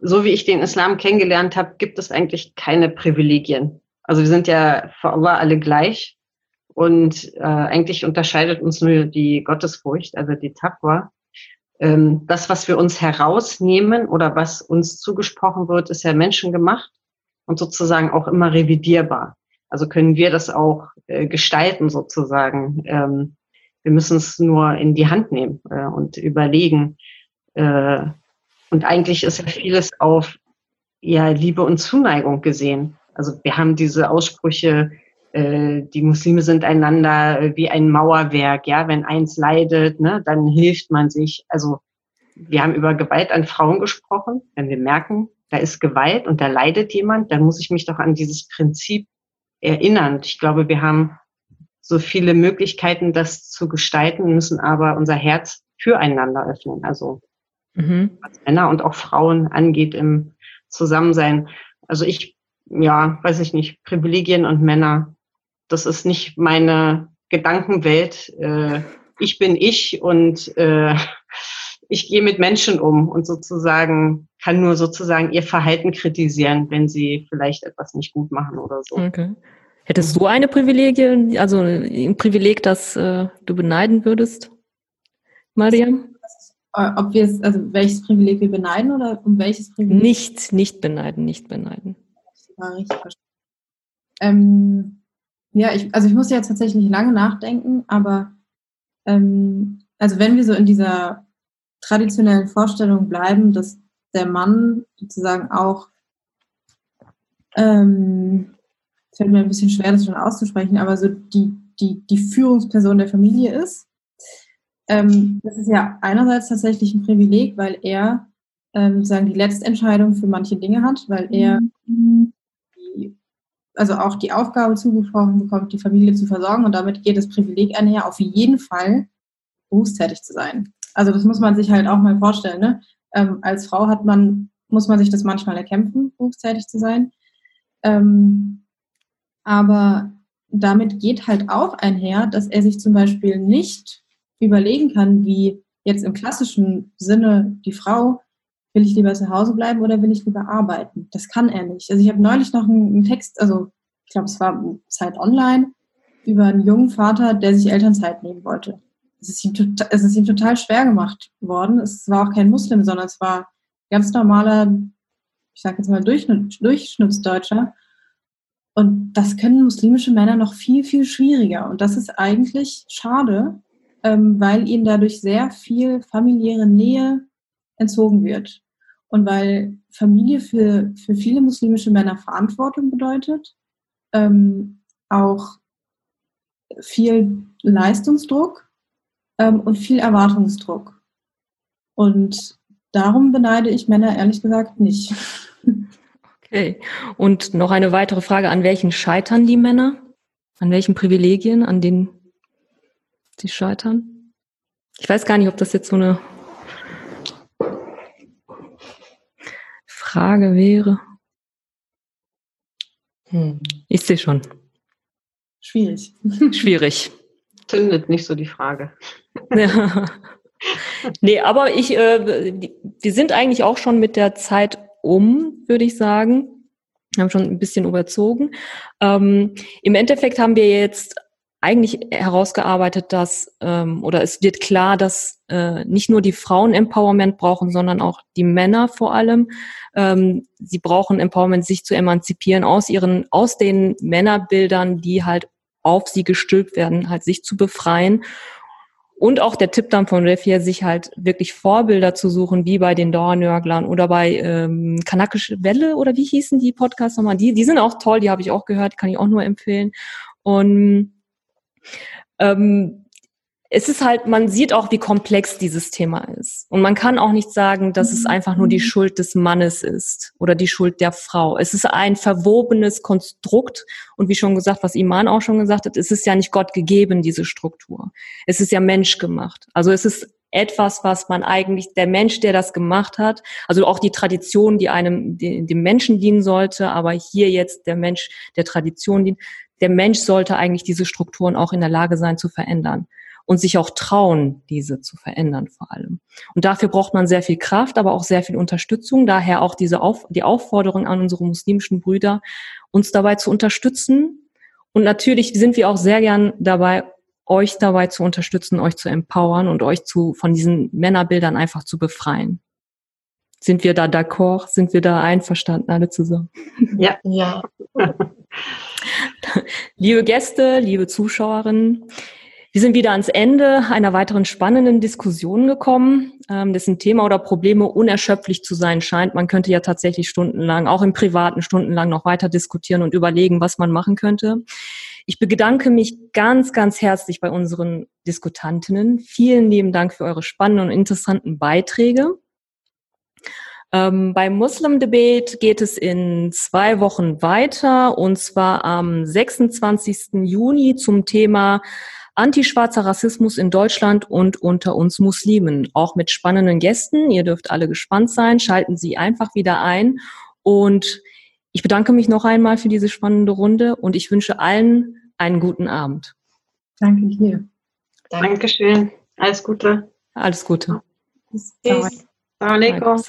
so wie ich den Islam kennengelernt habe, gibt es eigentlich keine Privilegien. Also wir sind ja für Allah alle gleich und äh, eigentlich unterscheidet uns nur die Gottesfurcht, also die Taqwa ähm, das, was wir uns herausnehmen oder was uns zugesprochen wird, ist ja menschengemacht und sozusagen auch immer revidierbar. Also können wir das auch äh, gestalten sozusagen. Ähm, wir müssen es nur in die Hand nehmen äh, und überlegen. Äh, und eigentlich ist ja vieles auf ja, Liebe und Zuneigung gesehen. Also wir haben diese Aussprüche, äh, die Muslime sind einander äh, wie ein Mauerwerk, ja, wenn eins leidet, ne, dann hilft man sich. Also wir haben über Gewalt an Frauen gesprochen. Wenn wir merken, da ist Gewalt und da leidet jemand, dann muss ich mich doch an dieses Prinzip erinnern. Ich glaube, wir haben so viele Möglichkeiten, das zu gestalten, müssen aber unser Herz füreinander öffnen. Also mhm. was Männer und auch Frauen angeht im Zusammensein. Also ich, ja, weiß ich nicht, Privilegien und Männer das ist nicht meine Gedankenwelt. Äh, ich bin ich und äh, ich gehe mit Menschen um und sozusagen kann nur sozusagen ihr Verhalten kritisieren, wenn sie vielleicht etwas nicht gut machen oder so. Okay. Hättest du eine Privilegie, also ein Privileg, das äh, du beneiden würdest, Mariam? Äh, ob wir es, also welches Privileg wir beneiden oder um welches Privileg? Nicht, nicht beneiden, nicht beneiden. War richtig. Ähm, ja, ich, also ich muss jetzt tatsächlich lange nachdenken, aber ähm, also wenn wir so in dieser traditionellen Vorstellung bleiben, dass der Mann sozusagen auch, ähm, fällt mir ein bisschen schwer, das schon auszusprechen, aber so die, die, die Führungsperson der Familie ist. Ähm, das ist ja einerseits tatsächlich ein Privileg, weil er ähm, sagen die Letztentscheidung für manche Dinge hat, weil er mhm also auch die Aufgabe zugesprochen bekommt, die Familie zu versorgen und damit geht das Privileg einher, auf jeden Fall berufstätig zu sein. Also das muss man sich halt auch mal vorstellen. Ne? Ähm, als Frau hat man, muss man sich das manchmal erkämpfen, berufstätig zu sein. Ähm, aber damit geht halt auch einher, dass er sich zum Beispiel nicht überlegen kann, wie jetzt im klassischen Sinne die Frau will ich lieber zu Hause bleiben oder will ich lieber arbeiten? Das kann er nicht. Also ich habe neulich noch einen, Text, also ich glaube, es war Zeit online, über einen jungen Vater, der sich Elternzeit nehmen wollte. Es ist ihm total, es ist ihm total schwer gemacht worden. Es war auch kein Muslim, sondern es war ganz normaler, ich sage jetzt mal Durchschnittsdeutscher. Und das können muslimische Männer noch viel, viel schwieriger. Und das ist eigentlich schade, ähm, weil ihnen dadurch sehr viel familiäre Nähe entzogen wird. Und weil Familie für, für viele muslimische Männer Verantwortung bedeutet, ähm, auch viel Leistungsdruck ähm, und viel Erwartungsdruck. Und darum beneide ich Männer ehrlich gesagt nicht. Okay. Und noch eine weitere Frage. An welchen scheitern die Männer? An welchen Privilegien, an denen sie scheitern? Ich weiß gar nicht, ob das jetzt so eine Frage wäre. Hm. Ich sehe schon. Schwierig. Schwierig. Zündet nicht so die Frage. Ja. Nee, aber ich, äh, wir sind eigentlich auch schon mit der Zeit um, würde ich sagen. Wir haben schon ein bisschen überzogen. Ähm, Im Endeffekt haben wir jetzt eigentlich herausgearbeitet, dass, ähm, oder es wird klar, dass äh, nicht nur die Frauen Empowerment brauchen, sondern auch die Männer vor allem. Ähm, sie brauchen Empowerment, sich zu emanzipieren aus ihren, aus den Männerbildern, die halt auf sie gestülpt werden, halt sich zu befreien und auch der Tipp dann von Refier, sich halt wirklich Vorbilder zu suchen, wie bei den Dauernörglern oder bei ähm, Kanakische Welle oder wie hießen die Podcasts nochmal? Die, die sind auch toll, die habe ich auch gehört, kann ich auch nur empfehlen. Und ähm, es ist halt, man sieht auch, wie komplex dieses Thema ist. Und man kann auch nicht sagen, dass es einfach nur die Schuld des Mannes ist oder die Schuld der Frau. Es ist ein verwobenes Konstrukt. Und wie schon gesagt, was Iman auch schon gesagt hat, es ist ja nicht Gott gegeben, diese Struktur. Es ist ja Mensch gemacht. Also es ist etwas, was man eigentlich, der Mensch, der das gemacht hat, also auch die Tradition, die einem, dem Menschen dienen sollte, aber hier jetzt der Mensch der Tradition dient, der Mensch sollte eigentlich diese Strukturen auch in der Lage sein zu verändern und sich auch trauen, diese zu verändern vor allem. Und dafür braucht man sehr viel Kraft, aber auch sehr viel Unterstützung. Daher auch diese Auf die Aufforderung an unsere muslimischen Brüder, uns dabei zu unterstützen. Und natürlich sind wir auch sehr gern dabei, euch dabei zu unterstützen, euch zu empowern und euch zu, von diesen Männerbildern einfach zu befreien. Sind wir da d'accord? Sind wir da einverstanden alle zusammen? Ja. Ja. liebe Gäste, liebe Zuschauerinnen, wir sind wieder ans Ende einer weiteren spannenden Diskussion gekommen, ähm, dessen Thema oder Probleme unerschöpflich zu sein scheint. Man könnte ja tatsächlich stundenlang, auch im privaten stundenlang noch weiter diskutieren und überlegen, was man machen könnte. Ich bedanke mich ganz, ganz herzlich bei unseren Diskutantinnen. Vielen lieben Dank für eure spannenden und interessanten Beiträge. Ähm, beim Muslim Debate geht es in zwei Wochen weiter und zwar am 26. Juni zum Thema Antischwarzer Rassismus in Deutschland und unter uns Muslimen. Auch mit spannenden Gästen. Ihr dürft alle gespannt sein. Schalten Sie einfach wieder ein. Und ich bedanke mich noch einmal für diese spannende Runde und ich wünsche allen einen guten Abend. Danke dir. Dankeschön. Alles Gute. Alles Gute. Bis. Assalamu alaikum.